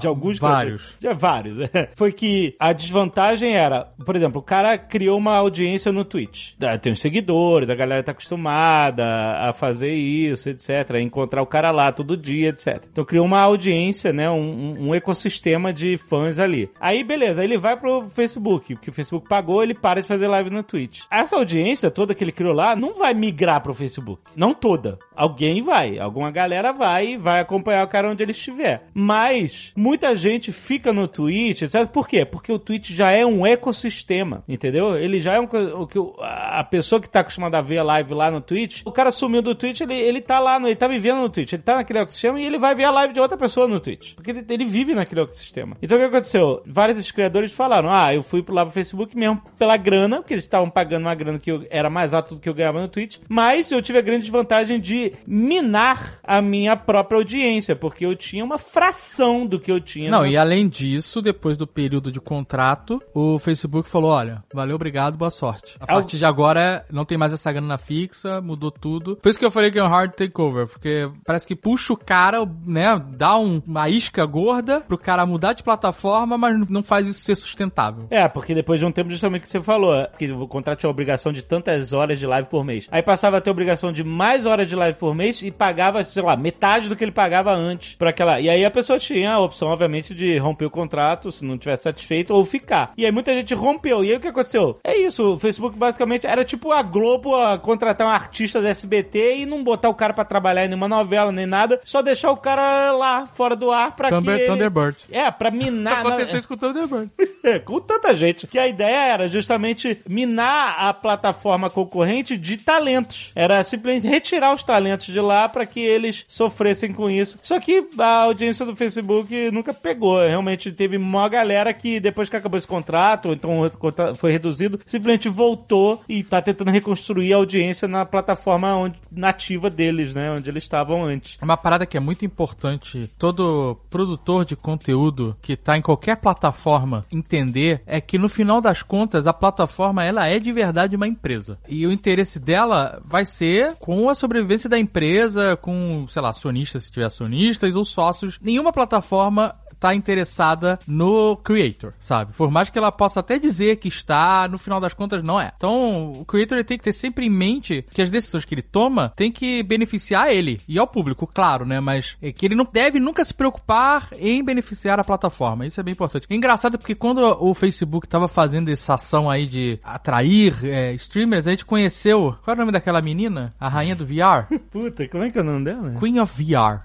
De alguns Vários. de vários. é. Foi que a desvantagem era, por exemplo, o cara criou uma audiência no Twitch. Tem os seguidores, a galera tá acostumada a fazer isso, etc. A encontrar o cara lá todo dia, etc. Então criou uma audiência, né? Um, um- ecossistema de fãs ali. Aí, beleza, ele vai pro Facebook, porque o Facebook pagou, ele para de fazer live no Twitch. Essa audiência toda que ele criou lá não vai migrar pro Facebook. Não toda. Alguém vai. Alguma galera vai e vai acompanhar o cara onde ele estiver. Mas muita gente fica no Twitch, etc. Por quê? Porque o Twitch já é um ecossistema, entendeu? Ele já é um o que a pessoa que tá acostumada a ver a live lá no Twitch, o cara sumiu do Twitch, ele, ele tá lá, no, ele tá vivendo no Twitch, ele tá naquele ecossistema e ele vai ver a live de outra pessoa no Twitch, porque ele, ele vive naquele ecossistema. Então o que aconteceu? Vários criadores falaram: "Ah, eu fui lá pro Facebook mesmo pela grana, porque eles estavam pagando uma grana que eu- era mais alta do que eu ganhava no Twitch, mas eu tive a grande desvantagem de minar a minha própria audiência, porque eu tinha uma fração do que eu tinha Não, no e além disso, depois do período de contrato, o Facebook falou: olha, valeu, obrigado, boa sorte. A Al- partir de agora, não tem mais essa grana fixa, mudou tudo. Por isso que eu falei que é um hard takeover, porque parece que puxa o cara, né, dá um- uma isca gorda pro cara mudar de plataforma, mas não faz isso ser sustentável. É, porque depois de um tempo, justamente o que você falou, que o contrato tinha a obrigação de tantas horas de live por mês. Aí passava a ter a obrigação de mais horas de live por mês e pagava, sei lá, metade do que ele pagava antes pra aquela. E aí a pessoa tinha a opção, obviamente, de romper o contrato, se não tivesse satisfeito, ou ficar. E aí muita gente rompeu. E aí o que aconteceu? É isso, o Facebook basicamente era tipo a Globo a contratar um artista da SBT e não botar o cara pra trabalhar em nenhuma novela nem nada, só deixar o cara lá, fora do ar, pra Thunder- que... Thunderbird. É, pra minar... Aconteceu isso com o Thunderbird. É, com tanta gente. Que a ideia era justamente minar a plataforma concorrente de talentos. Era simplesmente retirar os talentos de lá para que eles sofressem com isso. Só que a audiência do Facebook nunca pegou. Realmente teve uma galera que depois que acabou esse contrato, ou então foi reduzido, simplesmente voltou e tá tentando reconstruir a audiência na plataforma onde- nativa deles, né? Onde eles estavam antes. Uma parada que é muito importante todo produtor de conteúdo que tá em qualquer plataforma entender é que no final das contas a plataforma ela é de verdade uma empresa. E o interesse dela vai ser com a sobrevivência da empresa, com, sei lá, acionistas se tiver acionistas ou sócios. Nenhuma plataforma tá interessada no creator, sabe? Por mais que ela possa até dizer que está, no final das contas não é. Então, o creator tem que ter sempre em mente que as decisões que ele toma tem que beneficiar ele e ao público, claro, né? Mas é que ele não deve nunca se preocupar em beneficiar a plataforma. Isso é bem importante. É engraçado porque quando o Facebook tava fazendo essa ação aí de atrair é, streamers, a gente conheceu. Qual é o nome daquela menina? A rainha do VR? Puta, como é que é o nome dela? Queen of VR.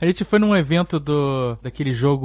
A gente foi num evento do daquele jogo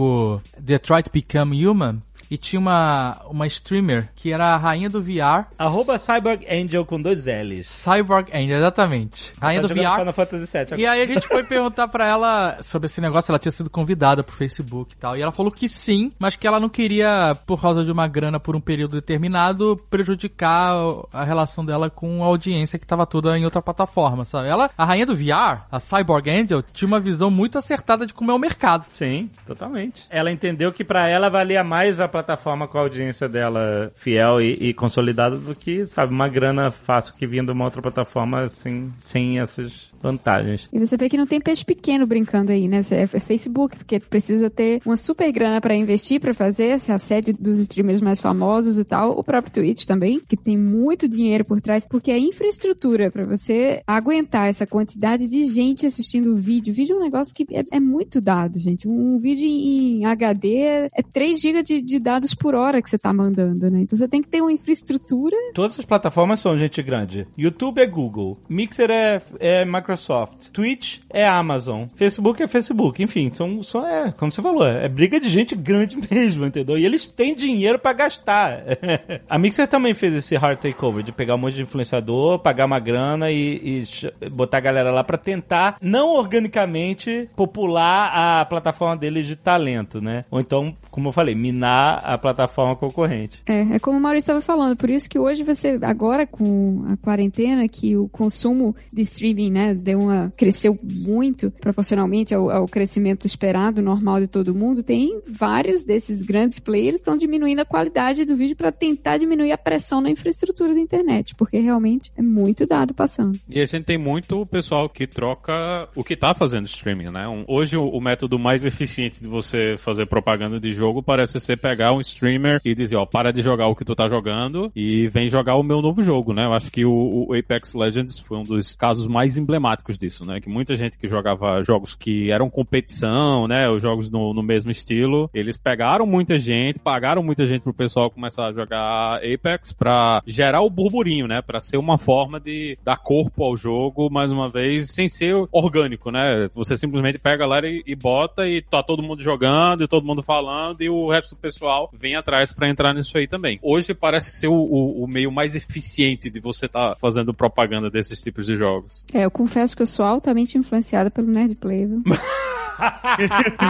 Detroit Become Human e tinha uma, uma streamer que era a rainha do VR. Arroba Cyborg Angel com dois L's. Cyborg Angel, exatamente. Rainha Tá do VR. Final Fantasy VII. E aí a gente foi perguntar pra ela sobre esse negócio, ela tinha sido convidada pro Facebook e tal. E ela falou que sim, mas que ela não queria, por causa de uma grana por um período determinado, prejudicar a relação dela com a audiência que tava toda em outra plataforma, sabe? Ela, a rainha do VR, a Cyborg Angel, tinha uma visão muito acertada de como é o mercado. Sim, totalmente. Ela entendeu que pra ela valia mais a plataforma com a audiência dela fiel e, e consolidada do que, sabe, uma grana fácil que vinha de uma outra plataforma sem, sem essas vantagens. E você vê que não tem peixe pequeno brincando aí, né? É é Facebook, porque precisa ter uma super grana pra investir, pra fazer esse assédio dos streamers mais famosos e tal. O próprio Twitch também, que tem muito dinheiro por trás, porque a infraestrutura pra você aguentar essa quantidade de gente assistindo o vídeo. Vídeo é um negócio que é, é muito dado, gente. Um vídeo em HD é 3 GB de, de dados por hora que você tá mandando, né? Então você tem que ter uma infraestrutura. Todas as plataformas são gente grande. YouTube é Google, Mixer é, é Microsoft, Twitch é Amazon, Facebook é Facebook, enfim, são, são é, como você falou, é briga de gente grande mesmo, entendeu? E eles têm dinheiro pra gastar. a Mixer também fez esse hard takeover de pegar um monte de influenciador, pagar uma grana e, e botar a galera lá pra tentar, não organicamente, popular a plataforma deles de talento, né? Ou então, como eu falei, minar a plataforma concorrente. É, é como o Maurício estava falando, por isso que hoje você, agora com a quarentena, que o consumo de streaming, né, deu uma, cresceu muito proporcionalmente ao, ao crescimento esperado, normal de todo mundo, tem vários desses grandes players que estão diminuindo a qualidade do vídeo para tentar diminuir a pressão na infraestrutura da internet, porque realmente é muito dado passando. E a gente tem muito pessoal que troca o que tá fazendo streaming, né? Um- hoje o, o método mais eficiente de você fazer propaganda de jogo parece ser pegar um streamer e dizer, ó, para de jogar o que tu tá jogando e vem jogar o meu novo jogo, né? Eu acho que o, o Apex Legends foi um dos casos mais emblemáticos disso, né? Que muita gente que jogava jogos que eram competição, né? Os jogos no, no mesmo estilo, eles pegaram muita gente, pagaram muita gente pro pessoal começar a jogar Apex pra gerar o burburinho, né? Pra ser uma forma de dar corpo ao jogo, mais uma vez, sem ser orgânico, né? Você simplesmente pega lá e, e bota e tá todo mundo jogando e todo mundo falando e o resto do pessoal vem atrás pra entrar nisso aí também. Hoje parece ser o, o- o meio mais eficiente de você tá fazendo propaganda desses tipos de jogos. É, eu confesso que eu sou altamente influenciada pelo Nerd Player, viu?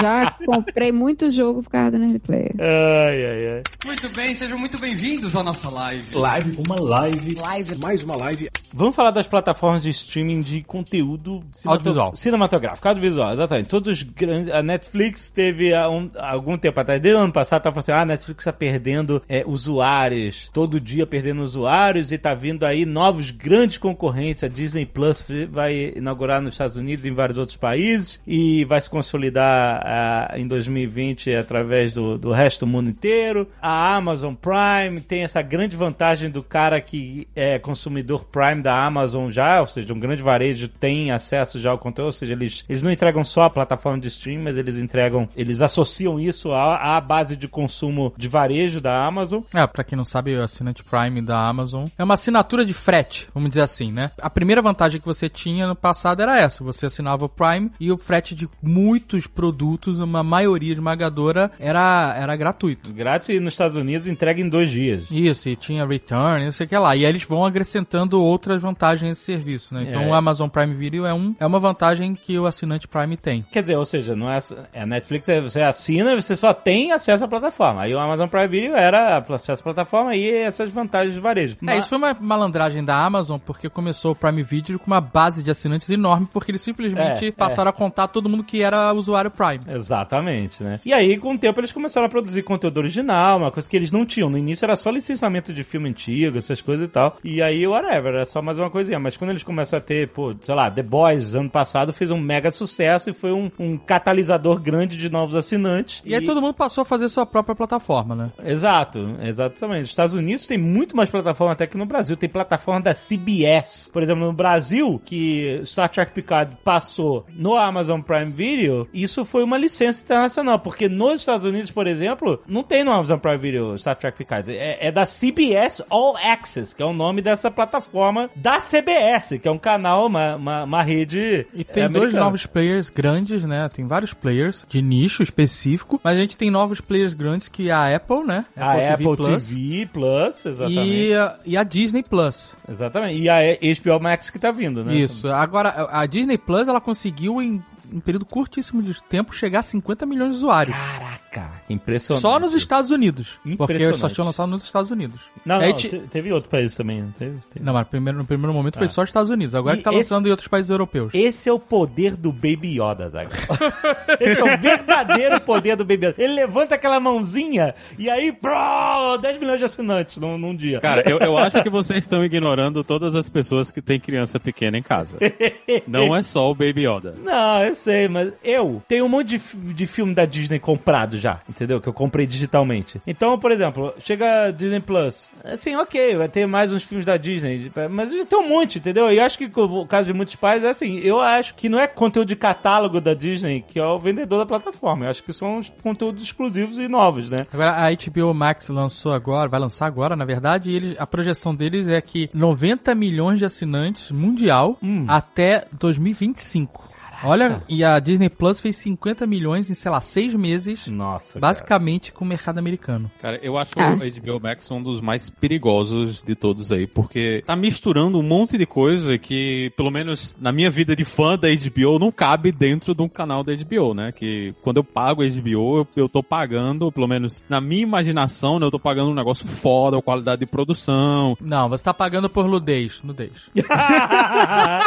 Já comprei muito jogo por causa do Nerd Player. Ai, ai, ai. Muito bem, sejam muito bem-vindos à nossa live. Live, uma live, mais uma live. Vamos falar das plataformas de streaming de conteúdo Audiovisual. cinematográfico, audiovisual, exatamente. Todos os grandes. A Netflix teve há um- algum tempo atrás, desde o ano passado, tava falando assim: ah, a Netflix tá perdendo é, usuários, todo dia perdendo usuários, e tá vindo aí novos grandes concorrentes. A Disney Plus vai inaugurar nos Estados Unidos e em vários outros países, e vai se consolidar ah, em 2020 através do, do resto do mundo inteiro. A Amazon Prime tem essa grande vantagem do cara que é consumidor Prime da Amazon já, ou seja, um grande varejo tem acesso já ao conteúdo, ou seja, eles, eles não entregam só a plataforma de stream, mas eles entregam, eles associam isso à, à base de consumo de varejo da Amazon. É, pra quem não sabe, o assinante Prime da Amazon é uma assinatura de frete, vamos dizer assim, né? A primeira vantagem que você tinha no passado era essa: você assinava o Prime e o frete de muitos produtos, uma maioria esmagadora, era, era gratuito. Grátis e nos Estados Unidos entrega em dois dias. Isso, e tinha return, não sei o que lá. E aí eles vão acrescentando outras vantagens nesse serviço, né? Então É. o Amazon Prime Video é, um, é uma vantagem que o assinante Prime tem. Quer dizer, ou seja, não é, é a Netflix, é, você assina e você só tem acesso à plataforma. Aí o Amazon Prime Video era acesso à plataforma e essas vantagens de varejo. É, isso foi uma malandragem da Amazon, porque começou o Prime Video com uma base de assinantes enorme, porque eles simplesmente É, passaram a contar todo mundo que era usuário Prime. Exatamente, né? E aí, com o tempo, eles começaram a produzir conteúdo original, uma coisa que eles não tinham. No início era só licenciamento de filme antigo, essas coisas e tal. E aí, whatever, era só mais uma coisinha. Mas quando eles começaram a ter, pô, sei lá, The Boys, ano passado, fez um mega sucesso e foi um, um catalisador grande de novos assinantes. E aí todo mundo passou a fazer sua própria plataforma, né? Exato, exatamente. Os Estados Unidos tem muito mais plataforma até que no Brasil. Tem plataforma da CBS. Por exemplo, no Brasil, que Star Trek Picard passou no Amazon Prime Video, isso foi uma licença internacional. Porque nos Estados Unidos, por exemplo, não tem no Amazon Prime Video Star Trek Picard. É, é da CBS All Access, que é o nome dessa plataforma da CBS, que é um canal, uma, uma, uma rede. E tem dois novos players grandes, né? Tem vários players de nicho específico, mas a gente tem novos players grandes que é a Apple, né? A Apple Plus. TV Plus, exatamente. E, a- e a Disney Plus. Exatamente. E a HBO Max que tá vindo, né? Isso. Agora, a Disney Plus, ela conseguiu em um período curtíssimo de tempo chegar a 50 milhões de usuários. Caraca, impressionante. Só nos Estados Unidos. Porque só tinham lançado nos Estados Unidos. Não, não, te- teve outro país também, não teve? Teve. Não, mas primeiro, no primeiro momento foi Ah. só Estados Unidos. Agora E que tá esse- lançando em outros países europeus. Esse é o poder do Baby Yoda, Zaga. Esse é o verdadeiro poder do Baby Yoda. Ele levanta aquela mãozinha e aí, bro, 10 milhões de assinantes num, num dia. Cara, eu, eu acho que vocês estão ignorando todas as pessoas que têm criança pequena em casa. Não é só o Baby Yoda. Não, eu sei, mas eu tenho um monte de, de filme da Disney comprado já, entendeu? Que eu comprei digitalmente. Então, por exemplo, chega a Disney Plus. Assim, ok, vai ter mais uns filmes da Disney, mas já tem um monte, entendeu? E eu acho que o caso de muitos pais é assim, eu acho que não é conteúdo de catálogo da Disney que é o vendedor da plataforma. Eu acho que são os conteúdos exclusivos e novos, né? Agora, a HBO Max lançou agora, vai lançar agora, na verdade, e eles, a projeção deles é que 90 milhões de assinantes mundial até 2025. Olha, e a Disney Plus fez 50 milhões em, sei lá, seis meses, Nossa. basicamente com o mercado americano. Cara, eu acho Ah. o HBO Max um dos mais perigosos de todos aí, porque tá misturando um monte de coisa que, pelo menos na minha vida de fã da HBO, não cabe dentro de um canal da HBO, né? Que quando eu pago a HBO, eu, eu tô pagando, pelo menos na minha imaginação, né? Eu tô pagando um negócio foda, qualidade de produção. Não, você tá pagando por nudez. Nudez.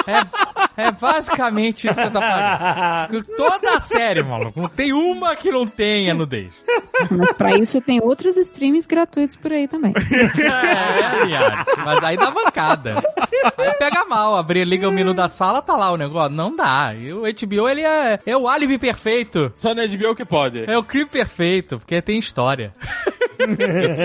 é, é basicamente isso que você tá pagando. Toda a série, maluco. Não tem uma que não tenha nudez. Mas pra isso tem outros streams gratuitos por aí também. É, viado. Mas aí dá bancada. Aí pega mal. Abrir, liga o menu da sala, tá lá o negócio. Não dá. E o HBO, ele é, é o álibi perfeito. Só na HBO que pode. É o crime perfeito, porque tem história.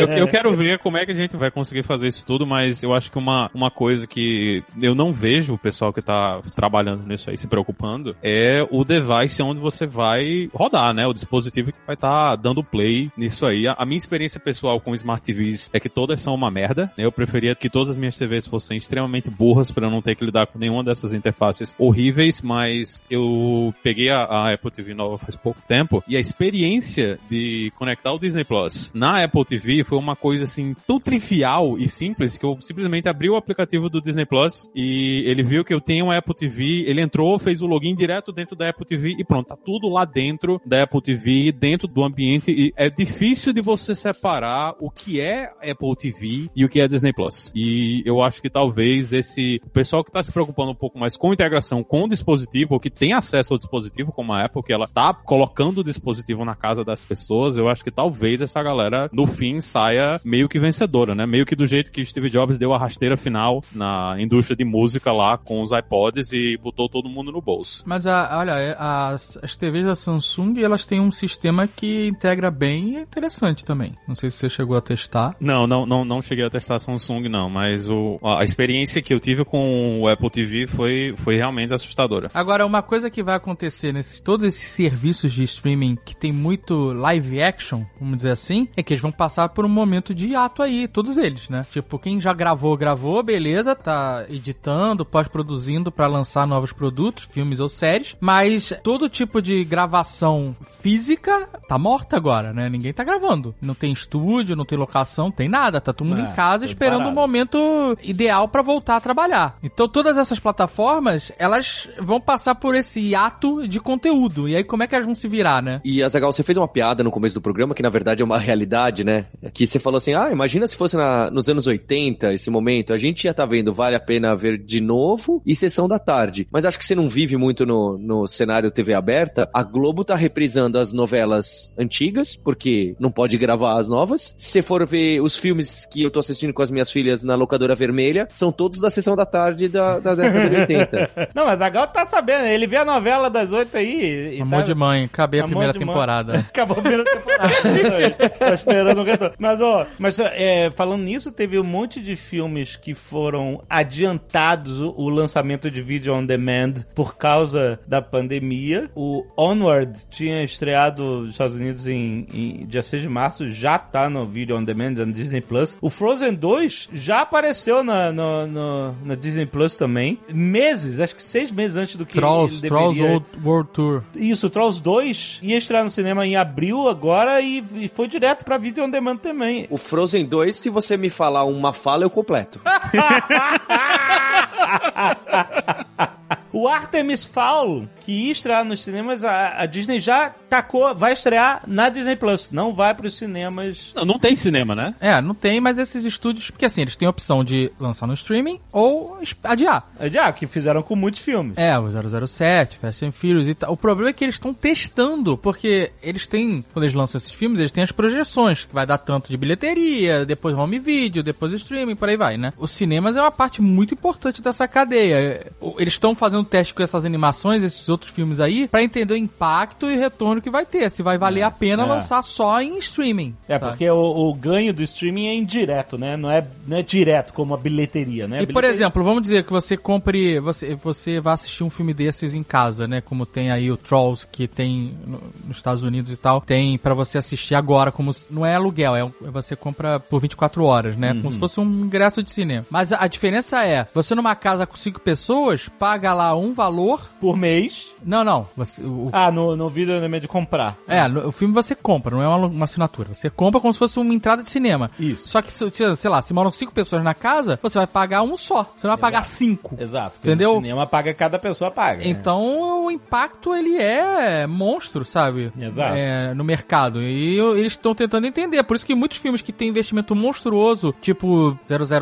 eu, eu quero ver como é que a gente vai conseguir fazer isso tudo, mas eu acho que uma, uma coisa que eu não vejo o pessoal que tá trabalhando nisso aí se preocupando é o device onde você vai rodar, né? O dispositivo que vai estar dando play nisso aí. A, a minha experiência pessoal com Smart TVs é que todas são uma merda. né? Eu preferia que todas as minhas TVs fossem extremamente burras para não ter que lidar com nenhuma dessas interfaces horríveis, mas eu peguei a, a Apple TV nova faz pouco tempo e a experiência de conectar o Disney Plus na Apple TV foi uma coisa assim tão trivial e simples que eu simplesmente abri o aplicativo do Disney Plus e ele viu que eu tenho uma Apple TV, ele entrou, fez o login direto dentro da Apple TV e pronto, tá tudo lá dentro da Apple TV, dentro do ambiente e é difícil de você separar o que é Apple TV e o que é Disney Plus. E eu acho que talvez esse o pessoal que tá se preocupando um pouco mais com integração com o dispositivo, ou que tem acesso ao dispositivo, como a Apple, que ela tá colocando o dispositivo na casa das pessoas, eu acho que talvez essa galera, no fim, saia meio que vencedora, né? Meio que do jeito que Steve Jobs deu a rasteira final na indústria de música lá com os iPods e botou todo mundo no bolso. Mas a, olha, é, as, as TVs da Samsung, elas têm um sistema que integra bem e é interessante também. Não sei se você chegou a testar. Não, não, não, não cheguei a testar Samsung, não, mas o, a experiência que eu tive com o Apple TV foi, foi realmente assustadora. Agora, uma coisa que vai acontecer nesses todos esses serviços de streaming que tem muito live action, vamos dizer assim, é que eles vão passar por um momento de ato aí, todos eles, né? Tipo, quem já gravou, gravou, beleza, tá editando, pós-produzindo pra lançar novos produtos, filmes ou séries, mas todo tipo de gravação física tá morta agora, né? Ninguém tá gravando. Não tem estúdio, não tem locação, tem nada, tá todo mundo É, em casa esperando o momento ideal pra voltar a trabalhar. Então todas essas plataformas, elas vão passar por esse ato de conteúdo. E aí como é que elas vão se virar, né? E, Azagal, você fez uma piada no começo do programa, que na verdade é uma realidade, né? Que você falou assim, ah, imagina se fosse na- nos anos 80, esse momento, a gente ia estar vendo Vale a Pena Ver de Novo e Sessão da Tarde. Mas acho que você não vive muito no, no cenário TV aberta. A Globo tá reprisando as novelas antigas, porque não pode gravar as novas. Se você for ver os filmes que eu tô assistindo com as minhas filhas na locadora vermelha, são todos da Sessão da Tarde da, da década de 80. Não, mas a Gal tá sabendo, ele vê a novela das oito aí. e Amor tá- de mãe, acabei a primeira de mãe. temporada. Acabou a primeira temporada. Esperando o retorno. Mas, ó, mas é, falando nisso, teve um monte de filmes que foram adiantados o, o lançamento de vídeo on demand por causa da pandemia. O Onward tinha estreado nos Estados Unidos em, em dia 6 de março, já tá no vídeo on demand no Disney Plus. O Frozen 2 já apareceu na, no- no- na Disney Plus também. Meses, acho que seis meses antes do que Trolls, Trolls World, World Tour. isso, Trolls 2 ia estrear no cinema em abril agora e, e foi direto pra vídeo on demand também. o Frozen 2, se você me falar uma fala, eu completo. o Artemis Fowl, que ia estrear nos cinemas, a, a Disney já tacou, vai estrear na Disney Plus, não vai pros cinemas. Não, não tem cinema, né? É, não tem, mas esses estúdios, porque assim, eles têm a opção de lançar no streaming ou adiar. Já, que fizeram com muitos filmes. É, o 007, Fast and Furious e tal. O problema é que eles estão testando, porque eles têm, quando eles lançam esses filmes, eles têm as projeções, que vai dar tanto de bilheteria, depois home video, depois streaming, por aí vai, né? Os cinemas é uma parte muito importante dessa cadeia. Eles estão fazendo teste com essas animações, esses outros filmes aí, pra entender o impacto e retorno que vai ter. Se vai valer a pena É. lançar só em streaming. É, sabe? porque o, o ganho do streaming é indireto, né? Não é, não é direto como a bilheteria, né? A E por bilheteria- exemplo, vamos dizer que você compre, você, você vai assistir um filme desses em casa, né? Como tem aí o Trolls que tem no- nos Estados Unidos e tal, tem pra você assistir agora, como não é aluguel, é você compra por 24 horas, né? Como se fosse um ingresso de cinema. Mas a, a diferença é, você numa casa com cinco pessoas paga lá um valor. Por mês. Não, não. Você, o, Ah, no, no vídeo é de comprar. é, no- o filme você compra, não é uma, uma assinatura. Você compra como se fosse uma entrada de cinema. Isso. Só que, se- se- sei lá, se moram cinco pessoas na casa, você vai pagar um só. Você não vai pagar cinco. Exato. Entendeu? No cinema paga, cada pessoa paga. né? Então o impacto ele é monstro, sabe? Exato. É, no mercado. E eu- eles estão tentando entender. Por isso que muitos filmes que têm investimento monstruoso, tipo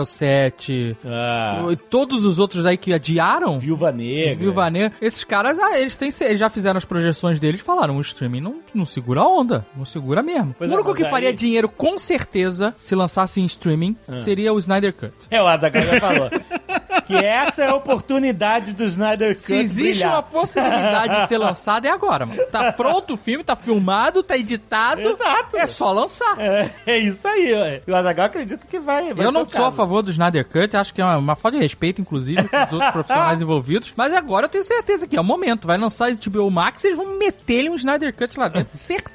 007, Ah, todos os outros daí que adiaram, Viúva Negra. Viúva Negra, esses caras, ah, eles, têm, eles já fizeram as projeções deles falaram, o streaming não, não segura a onda, não segura mesmo. Pois o é, único mas que aí- faria dinheiro com certeza se lançasse em streaming Ah. seria o Snyder Cut. É, o Azaghal já falou. que essa é a oportunidade do Snyder Cut Se existe brilhar. uma possibilidade de ser lançado, é agora, mano. Tá pronto o filme, tá filmado, tá editado. Exato. É só lançar. É, é isso aí, ué. E o Azaghal acredita que vai, vai Eu não o sou a caso. favor do Snyder Cut, acho que é uma, uma falta de respeito, inclusive, com os outros profissionais envolvidos. Mas agora eu tenho certeza que é o momento. Vai lançar esse HBO Max e eles vão meter-lhe um Snyder Cut lá dentro. Certeza.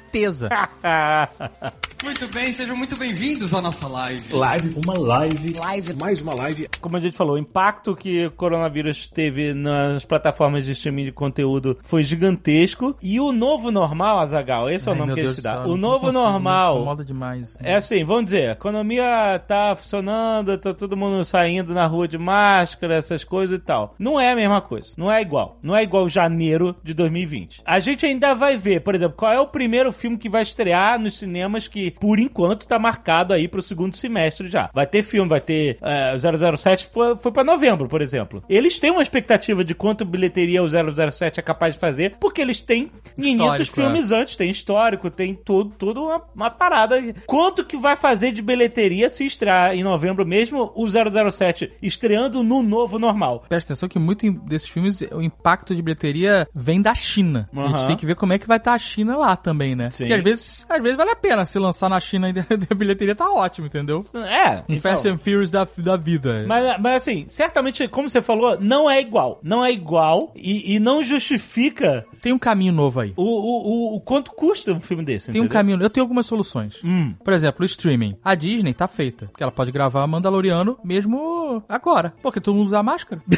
Muito bem, sejam muito bem-vindos à nossa live. Live, uma live, mais uma live. Como a gente falou, o impacto que o coronavírus teve nas plataformas de streaming de conteúdo foi gigantesco. E o novo normal, Azagal, esse é o Ai, nome que Deus eles do dá. O novo consigo, normal incomoda demais. É assim, vamos dizer, a economia tá funcionando, tá todo mundo saindo na rua de máscara, essas coisas e tal. Não é a mesma coisa, não é igual. Não é igual janeiro de 2020. A gente ainda vai ver, por exemplo, qual é o primeiro filme que vai estrear nos cinemas que, por enquanto, tá marcado aí pro segundo semestre já. Vai ter filme, vai ter é, o 007, foi, foi pra novembro, por exemplo. Eles têm uma expectativa de quanto bilheteria o 007 é capaz de fazer, porque eles têm infinitos Histórico, é. filmes antes, tem histórico, tem tudo, tudo uma, uma parada. Quanto que vai fazer de bilheteria se estrear em novembro mesmo o 007 estreando no novo normal? Presta atenção que muito desses filmes, o impacto de bilheteria vem da China. A gente tem que ver como é que vai estar a China lá também, né? Sim. Porque às vezes, às vezes vale a pena se lançar na China e a bilheteria tá ótimo, entendeu? É, Um então. Fast and Furious da, da vida. Mas, mas assim, certamente, como você falou, não é igual. Não é igual e, e não justifica Tem um caminho novo aí. o, o, o, o quanto custa um filme desse. Tem um entendeu? caminho. Eu tenho algumas soluções. Hum. Por exemplo, o streaming. A Disney tá feita. Porque ela pode gravar Mandaloriano mesmo agora. Porque todo mundo usa máscara.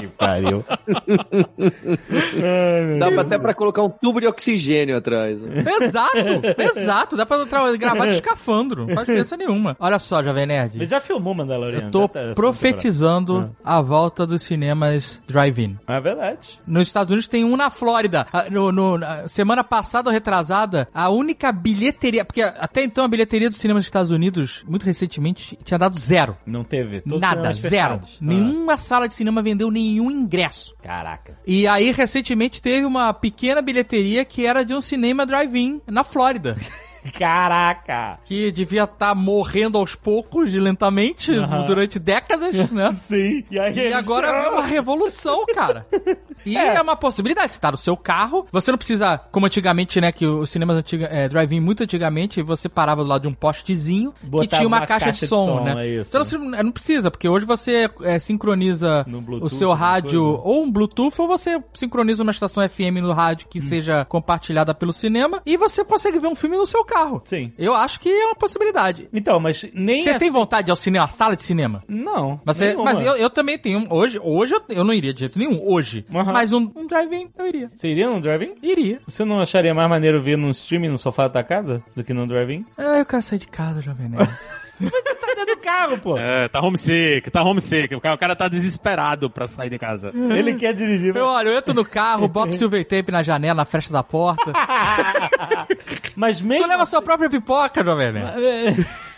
Que pariu. Dá pra- até pra colocar um tubo de oxigênio atrás. né? exato, exato. Dá pra gravar de escafandro. Não faz diferença nenhuma. Olha só, Jovem Nerd. Ele já filmou Mandaloriano. Eu tô já tá- essa profetizando a volta dos cinemas drive-in. É verdade. Nos Estados Unidos tem um na Flórida. Ah, No, no- na semana passada ou retrasada, a única bilheteria. Porque até então a bilheteria dos cinemas dos Estados Unidos, muito recentemente, tinha dado zero. Não teve. Todos Nada, zero. fechados. Ah. Nenhuma sala de cinema vendeu nenhum ingresso. Caraca. E aí, recentemente, teve uma pequena bilheteria que era de um cinema drive-in na Flórida. Caraca. Que devia estar morrendo aos poucos, lentamente, durante décadas, né? Sim. E, aí E agora é uma revolução, cara. E é. uma possibilidade. Você tá no seu carro, você não precisa, como antigamente, né? Que os cinemas antiga, é, drive-in muito antigamente, você parava do lado de um postezinho que Botava tinha uma, uma caixa, caixa de som, de som, né? é então você não não precisa, porque hoje você é, sincroniza o seu rádio, coisa. ou um Bluetooth, ou você sincroniza uma estação FM no rádio Hum. que seja compartilhada pelo cinema, e você consegue ver um filme no seu carro. Sim. Eu acho que é uma possibilidade. Então, mas nem Você assim- tem vontade de ir ao cinema, à sala de cinema? Não. Mas, mas eu, eu também tenho. Hoje, hoje eu, eu não iria de jeito nenhum. Hoje. Aham. Mas um, um drive-in eu iria. Você iria no drive-in? Iria. Você não acharia mais maneiro ver num streaming no sofá da tua casa do que no drive-in? Ah, eu quero sair de casa, Jovem Nerd. Tá dentro do carro, pô. É, tá homesick, tá homesick. O cara, o cara tá desesperado pra sair de casa. Ele quer dirigir. eu, olha, eu entro no carro, boto silver tape na janela, na fresta da porta. Mas tu mesmo... leva sua própria pipoca, Jovem.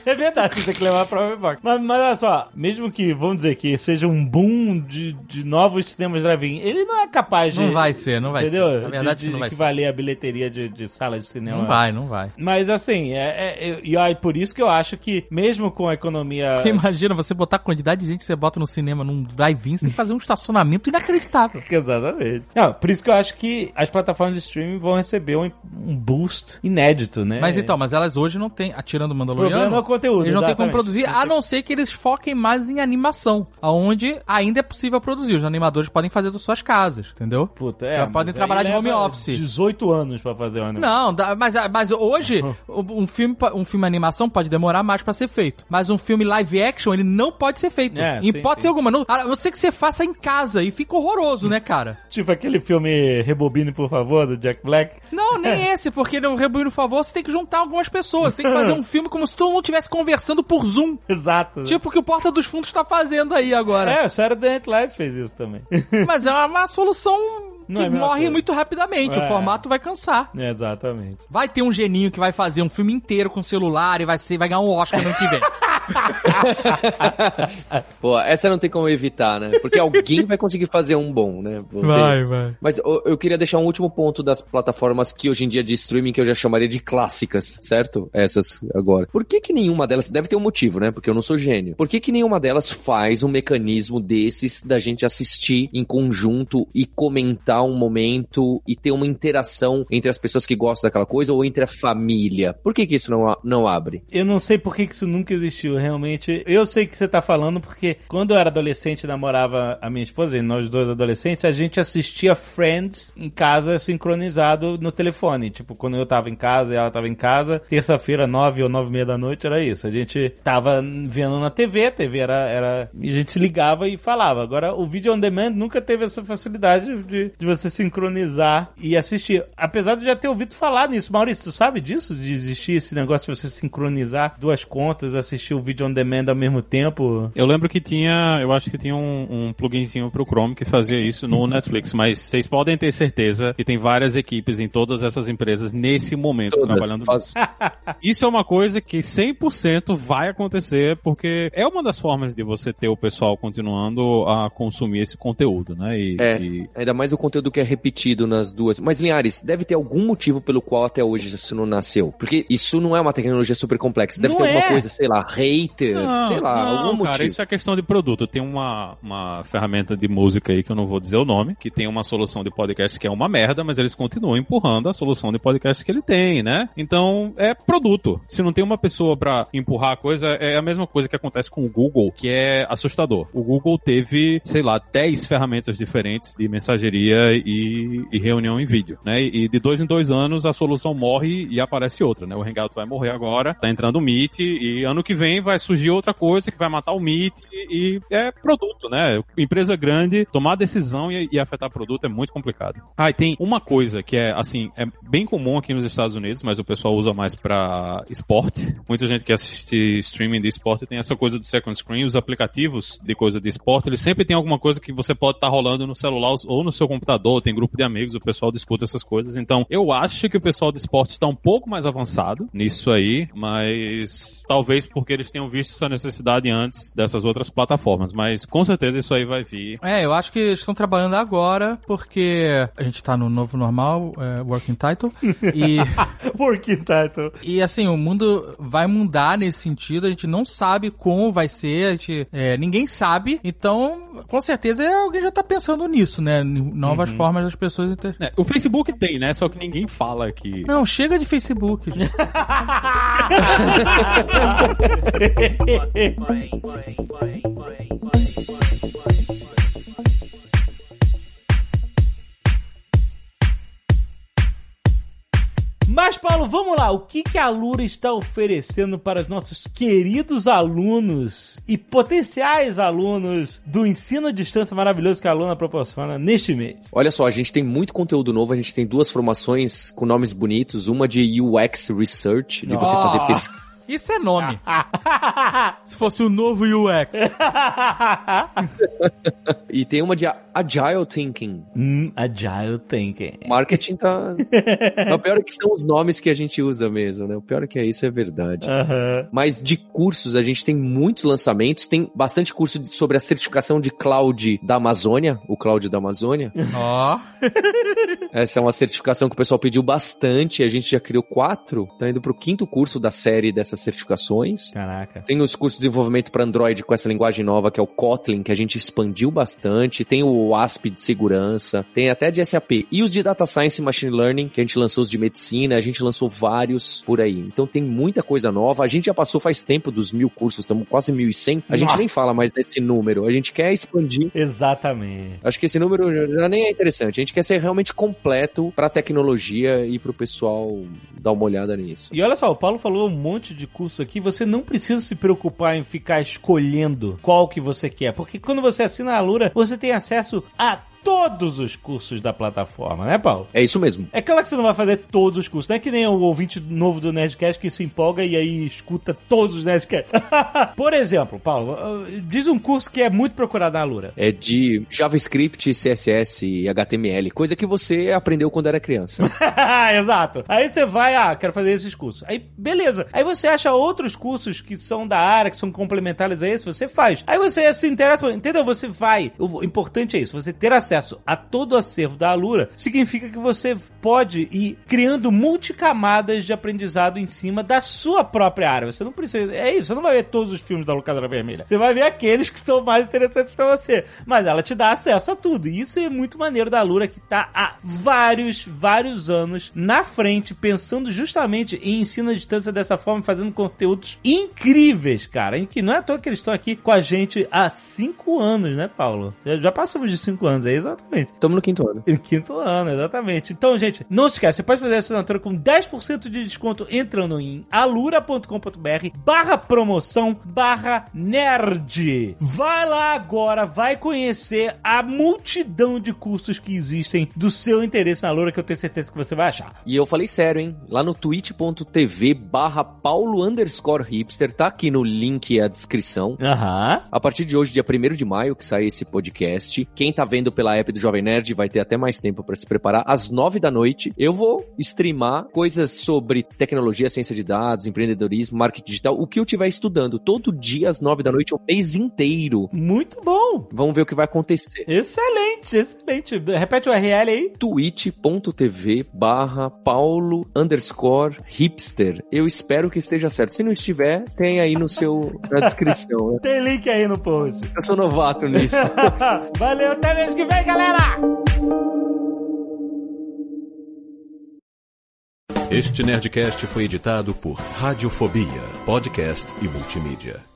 É verdade, você tem que levar a própria pipoca. Mas, mas olha só, mesmo que, vamos dizer, que seja um boom de, de novos cinemas drive-in, ele não é capaz de... Não vai ser, não vai entendeu? ser. Na verdade, de, de não vai ser. equivaler a bilheteria de, de sala de cinema. Não vai, não vai. Mas assim, é, é- e aí por isso que eu acho que, mesmo com a economia... Porque imagina você botar a quantidade de gente que você bota no cinema num drive-in, você tem que fazer um estacionamento inacreditável. Exatamente. Não, por isso que eu acho que as plataformas de streaming vão receber um, um boost inédito, né? Mas então, mas elas hoje não têm, atirando o o Mandaloriano, problema é o conteúdo. eles não têm como produzir, a não ser que eles foquem mais em animação, aonde ainda é possível produzir. Os animadores podem fazer das suas casas, entendeu? Puta, é, Já podem trabalhar de home office. 18 anos pra fazer o anime. Não, mas, mas hoje um filme, um filme animação pode demorar mais pra ser feito. Mas um filme live action, ele não pode ser feito. É, em sim, hipótese sim. alguma. Não, a não ser que você faça em casa e fica horroroso, né, cara? Tipo aquele filme Rebobine, por favor, do Jack Black. Não, nem esse, porque no Rebuild por favor, você tem que juntar algumas pessoas. Você tem que fazer um filme como se todo mundo estivesse conversando por Zoom. Exato. né? Tipo o que o Porta dos Fundos tá fazendo aí agora. É, o Saturday Night Live fez isso também. Mas é uma, uma solução que é morre coisa. muito rapidamente. É. O formato vai cansar. Exatamente. Vai ter um geninho que vai fazer um filme inteiro com celular e vai, ser, vai ganhar um Oscar no ano que vem. Pô, essa não tem como evitar, né? Porque alguém vai conseguir fazer um bom, né? Vou ter. vai. Mas eu, eu queria deixar um último ponto das plataformas que hoje em dia de streaming que eu já chamaria de clássicas, certo? Essas agora. Por que que nenhuma delas, deve ter um motivo, né? Porque eu não sou gênio. Por que que nenhuma delas faz um mecanismo desses da gente assistir em conjunto e comentar um momento e ter uma interação entre as pessoas que gostam daquela coisa ou entre a família? Por que que isso não, não abre? Eu não sei por que que isso nunca existiu, realmente. Eu sei que você tá falando porque quando eu era adolescente namorava a minha esposa, e nós dois adolescentes, a gente assistia Friends em casa sincronizado no telefone. Tipo, quando eu tava em casa e ela tava em casa, terça-feira, nove ou nove e meia da noite, era isso. A gente tava vendo na TV, a TV era, era... E a gente se ligava e falava. Agora, o vídeo on demand nunca teve essa facilidade de, de você sincronizar e assistir. Apesar de já ter ouvido falar nisso. Maurício, tu sabe disso? De existir esse negócio de você sincronizar duas contas, assistir o vídeo on demand ao mesmo tempo? Eu lembro que tinha, eu acho que tinha um, um pluginzinho pro Chrome que fazia isso no Netflix, mas vocês podem ter certeza que tem várias equipes em todas essas empresas nesse momento Todas. trabalhando nisso. Isso é uma coisa que 100% vai acontecer porque é uma das formas de você ter o pessoal continuando a consumir esse conteúdo, né? E, É. e- Ainda mais o conteúdo que é repetido nas duas. Mas, Linhares, deve ter algum motivo pelo qual até hoje isso não nasceu. Porque isso não é uma tecnologia super complexa. Deve Não ter alguma é. coisa, sei lá, hater, sei lá, não, algum cara, motivo. isso é questão de produto. Tem uma, uma ferramenta de música aí que eu não vou dizer o nome, que tem uma solução de podcast que é uma merda, mas eles continuam empurrando a solução de podcast que ele tem, né? Então, é produto. Se não tem uma pessoa pra empurrar a coisa, é a mesma coisa que acontece com o Google, que é assustador. O Google teve, sei lá, 10 ferramentas diferentes de mensageria e, e reunião em vídeo, né? E de dois em dois anos a solução morre e aparece outra, né? O Hangout vai morrer agora, tá entrando o Meet e ano que vem vai surgir outra coisa que vai matar o Meet e, e é produto, né? Empresa grande, tomar decisão e, e afetar produto é muito complicado. Ah, e tem uma coisa que é, assim, é bem comum aqui nos Estados Unidos, mas o pessoal usa mais pra esporte. Muita gente que assiste streaming de esporte tem essa coisa do second screen, os aplicativos de coisa de esporte, eles sempre tem alguma coisa que você pode estar rolando no celular ou no seu computador, tem grupo de amigos, o pessoal disputa essas coisas. Então, eu acho que o pessoal de esporte está um pouco mais avançado nisso aí, mas talvez porque eles tenham visto essa necessidade antes dessas outras plataformas, mas com certeza isso aí vai vir. É, eu acho que eles estão trabalhando agora porque a gente tá no novo normal, é, Working Title, e, Working Title. e assim, o mundo vai mudar nesse sentido, a gente não sabe como vai ser, a gente, é, ninguém sabe, então com certeza alguém já tá pensando nisso, né? Novas formas das pessoas inter... É, o Facebook tem, né? Só que ninguém fala que. Não, chega de Facebook. gente. Mas, Paulo, vamos lá. O que, que a Lura está oferecendo para os nossos queridos alunos e potenciais alunos do ensino à distância maravilhoso que a Luna proporciona neste mês? Olha só, a gente tem muito conteúdo novo, a gente tem duas formações com nomes bonitos, uma de UX Research, de você fazer pesquisa. Isso é nome. Se fosse o novo UX. E tem uma de Agile Thinking. Hum, agile thinking. Marketing tá. o pior é que são os nomes que a gente usa mesmo, né? O pior é que é isso, é verdade. Aham. Mas de cursos, a gente tem muitos lançamentos. Tem bastante curso sobre a certificação de cloud da Amazônia, o cloud da Amazônia. Ó. Essa é uma certificação que o pessoal pediu bastante. A gente já criou quatro. Tá indo pro quinto curso da série dessas certificações. Caraca. Tem os cursos de desenvolvimento para Android com essa linguagem nova, que é o Kotlin, que a gente expandiu bastante. Tem o ASP de segurança. Tem até de SAP. E os de Data Science e Machine Learning, que a gente lançou os de medicina. A gente lançou vários por aí. Então tem muita coisa nova. A gente já passou faz tempo dos mil cursos. Estamos quase 1.100. A gente Nossa. nem fala mais desse número. A gente quer expandir. Exatamente. Acho que esse número já- já nem é interessante. A gente quer ser realmente completo para tecnologia e para o pessoal dar uma olhada nisso. E olha só, o Paulo falou um monte de curso aqui, você não precisa se preocupar em ficar escolhendo qual que você quer, porque quando você assina a Alura, você tem acesso a todos os cursos da plataforma, né, Paulo? É isso mesmo. É claro que você não vai fazer todos os cursos, não é que nem o ouvinte novo do Nerdcast que se empolga e aí escuta todos os Nerdcasts. Por exemplo, Paulo, uh, diz um curso que é muito procurado na Alura. É de JavaScript, CSS e HTML, coisa que você aprendeu quando era criança. Exato. Aí você vai, ah, quero fazer esses cursos. Aí, beleza. Aí você acha outros cursos que são da área, que são complementares a esse, você faz. Aí você se interessa, entendeu? Você vai. O importante é isso, você ter acesso a todo o acervo da Alura significa que você pode ir criando multicamadas de aprendizado em cima da sua própria área. Você não precisa. É isso, você não vai ver todos os filmes da Locadora Vermelha. Você vai ver aqueles que são mais interessantes pra você. Mas ela te dá acesso a tudo. E isso é muito maneiro da Alura, que tá há vários, vários anos na frente, pensando justamente em ensino à distância dessa forma, fazendo conteúdos incríveis, cara. Em que não é à toa que eles estão aqui com a gente há cinco anos, né, Paulo? Já, já passamos de cinco anos, é exatamente. Estamos no quinto ano. Em quinto ano, exatamente. Então, gente, não se esquece, você pode fazer a assinatura com 10% de desconto entrando em alura.com.br barra promoção barra nerd. Vai lá agora, vai conhecer a multidão de cursos que existem do seu interesse na Alura, que eu tenho certeza que você vai achar. E eu falei sério, hein? Lá no twitch.tv barra paulo underscore hipster, tá aqui no link e a descrição. Aham. A partir de hoje, dia 1 de maio, que sai esse podcast. Quem tá vendo pela app do Jovem Nerd vai ter até mais tempo pra se preparar. Às 9 da noite, eu vou streamar coisas sobre tecnologia, ciência de dados, empreendedorismo, marketing digital, o que eu estiver estudando. Todo dia às 9 da noite, o mês inteiro. Muito bom. Vamos ver o que vai acontecer. Excelente, excelente. Repete o URL aí. twitch.tv barra paulo underscore hipster. Eu espero que esteja certo. Se não estiver, tem aí no seu, na descrição. né? Tem link aí no post. Eu sou novato nisso. Valeu, até mês que vem, galera! Este Nerdcast foi editado por Radiofobia, podcast e multimídia.